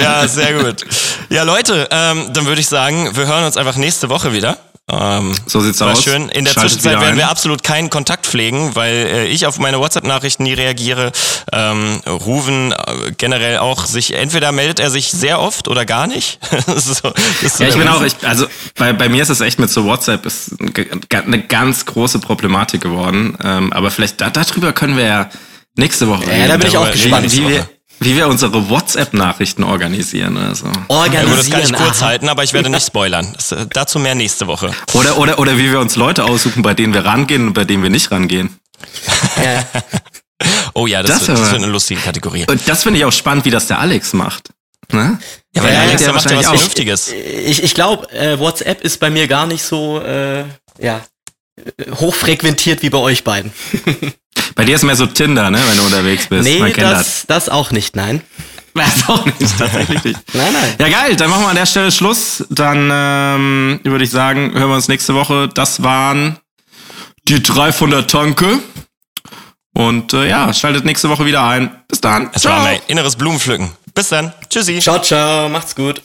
ja, sehr gut. Ja, Leute, ähm, dann würde ich sagen, wir hören uns einfach nächste Woche wieder. Ähm, So sieht's aus. schön. In der Schaltet Zwischenzeit werden wir absolut keinen Kontakt pflegen, weil äh, ich auf meine WhatsApp-Nachrichten nie reagiere. Ähm, Ruven äh, generell auch sich, entweder meldet er sich sehr oft oder gar nicht. *laughs* So, so Ja, ich bin auch, ich, also bei, bei mir ist es echt mit so WhatsApp ist eine ganz große Problematik geworden. Ähm, aber vielleicht da, darüber können wir ja nächste Woche Ja, da bin ich auch Darüber gespannt. reden wie, wir, wie wir unsere WhatsApp-Nachrichten organisieren. Also. Ja, Organisieren. gut, das kann ich kurz aha. halten, aber ich werde nicht spoilern. Das, äh, dazu mehr nächste Woche. Oder, oder, oder wie wir uns Leute aussuchen, bei denen wir rangehen und bei denen wir nicht rangehen. Ja. *laughs* Oh ja, das, Das wird, das wird eine lustige Kategorie. Und das finde ich auch spannend, wie das der Alex macht. Ne? Ja, weil Ja, der Alex, der macht ja was auch. Vernünftiges. Ich, ich glaube, äh, WhatsApp ist bei mir gar nicht so äh, ja, hochfrequentiert wie bei euch beiden. *laughs* Bei dir ist mehr so Tinder, ne, wenn du unterwegs bist. nee, Man kennt das, das auch nicht, nein. *laughs* das. auch nicht, tatsächlich nicht. *laughs* Nein, nein. Ja, geil, dann machen wir an der Stelle Schluss. Dann ähm, würde ich sagen, hören wir uns nächste Woche. Das waren die drei von der Tanke. Und äh, ja, schaltet nächste Woche wieder ein. Bis dann. Es war mein inneres Blumenpflücken. Bis dann. Tschüssi. Ciao, ciao, macht's gut.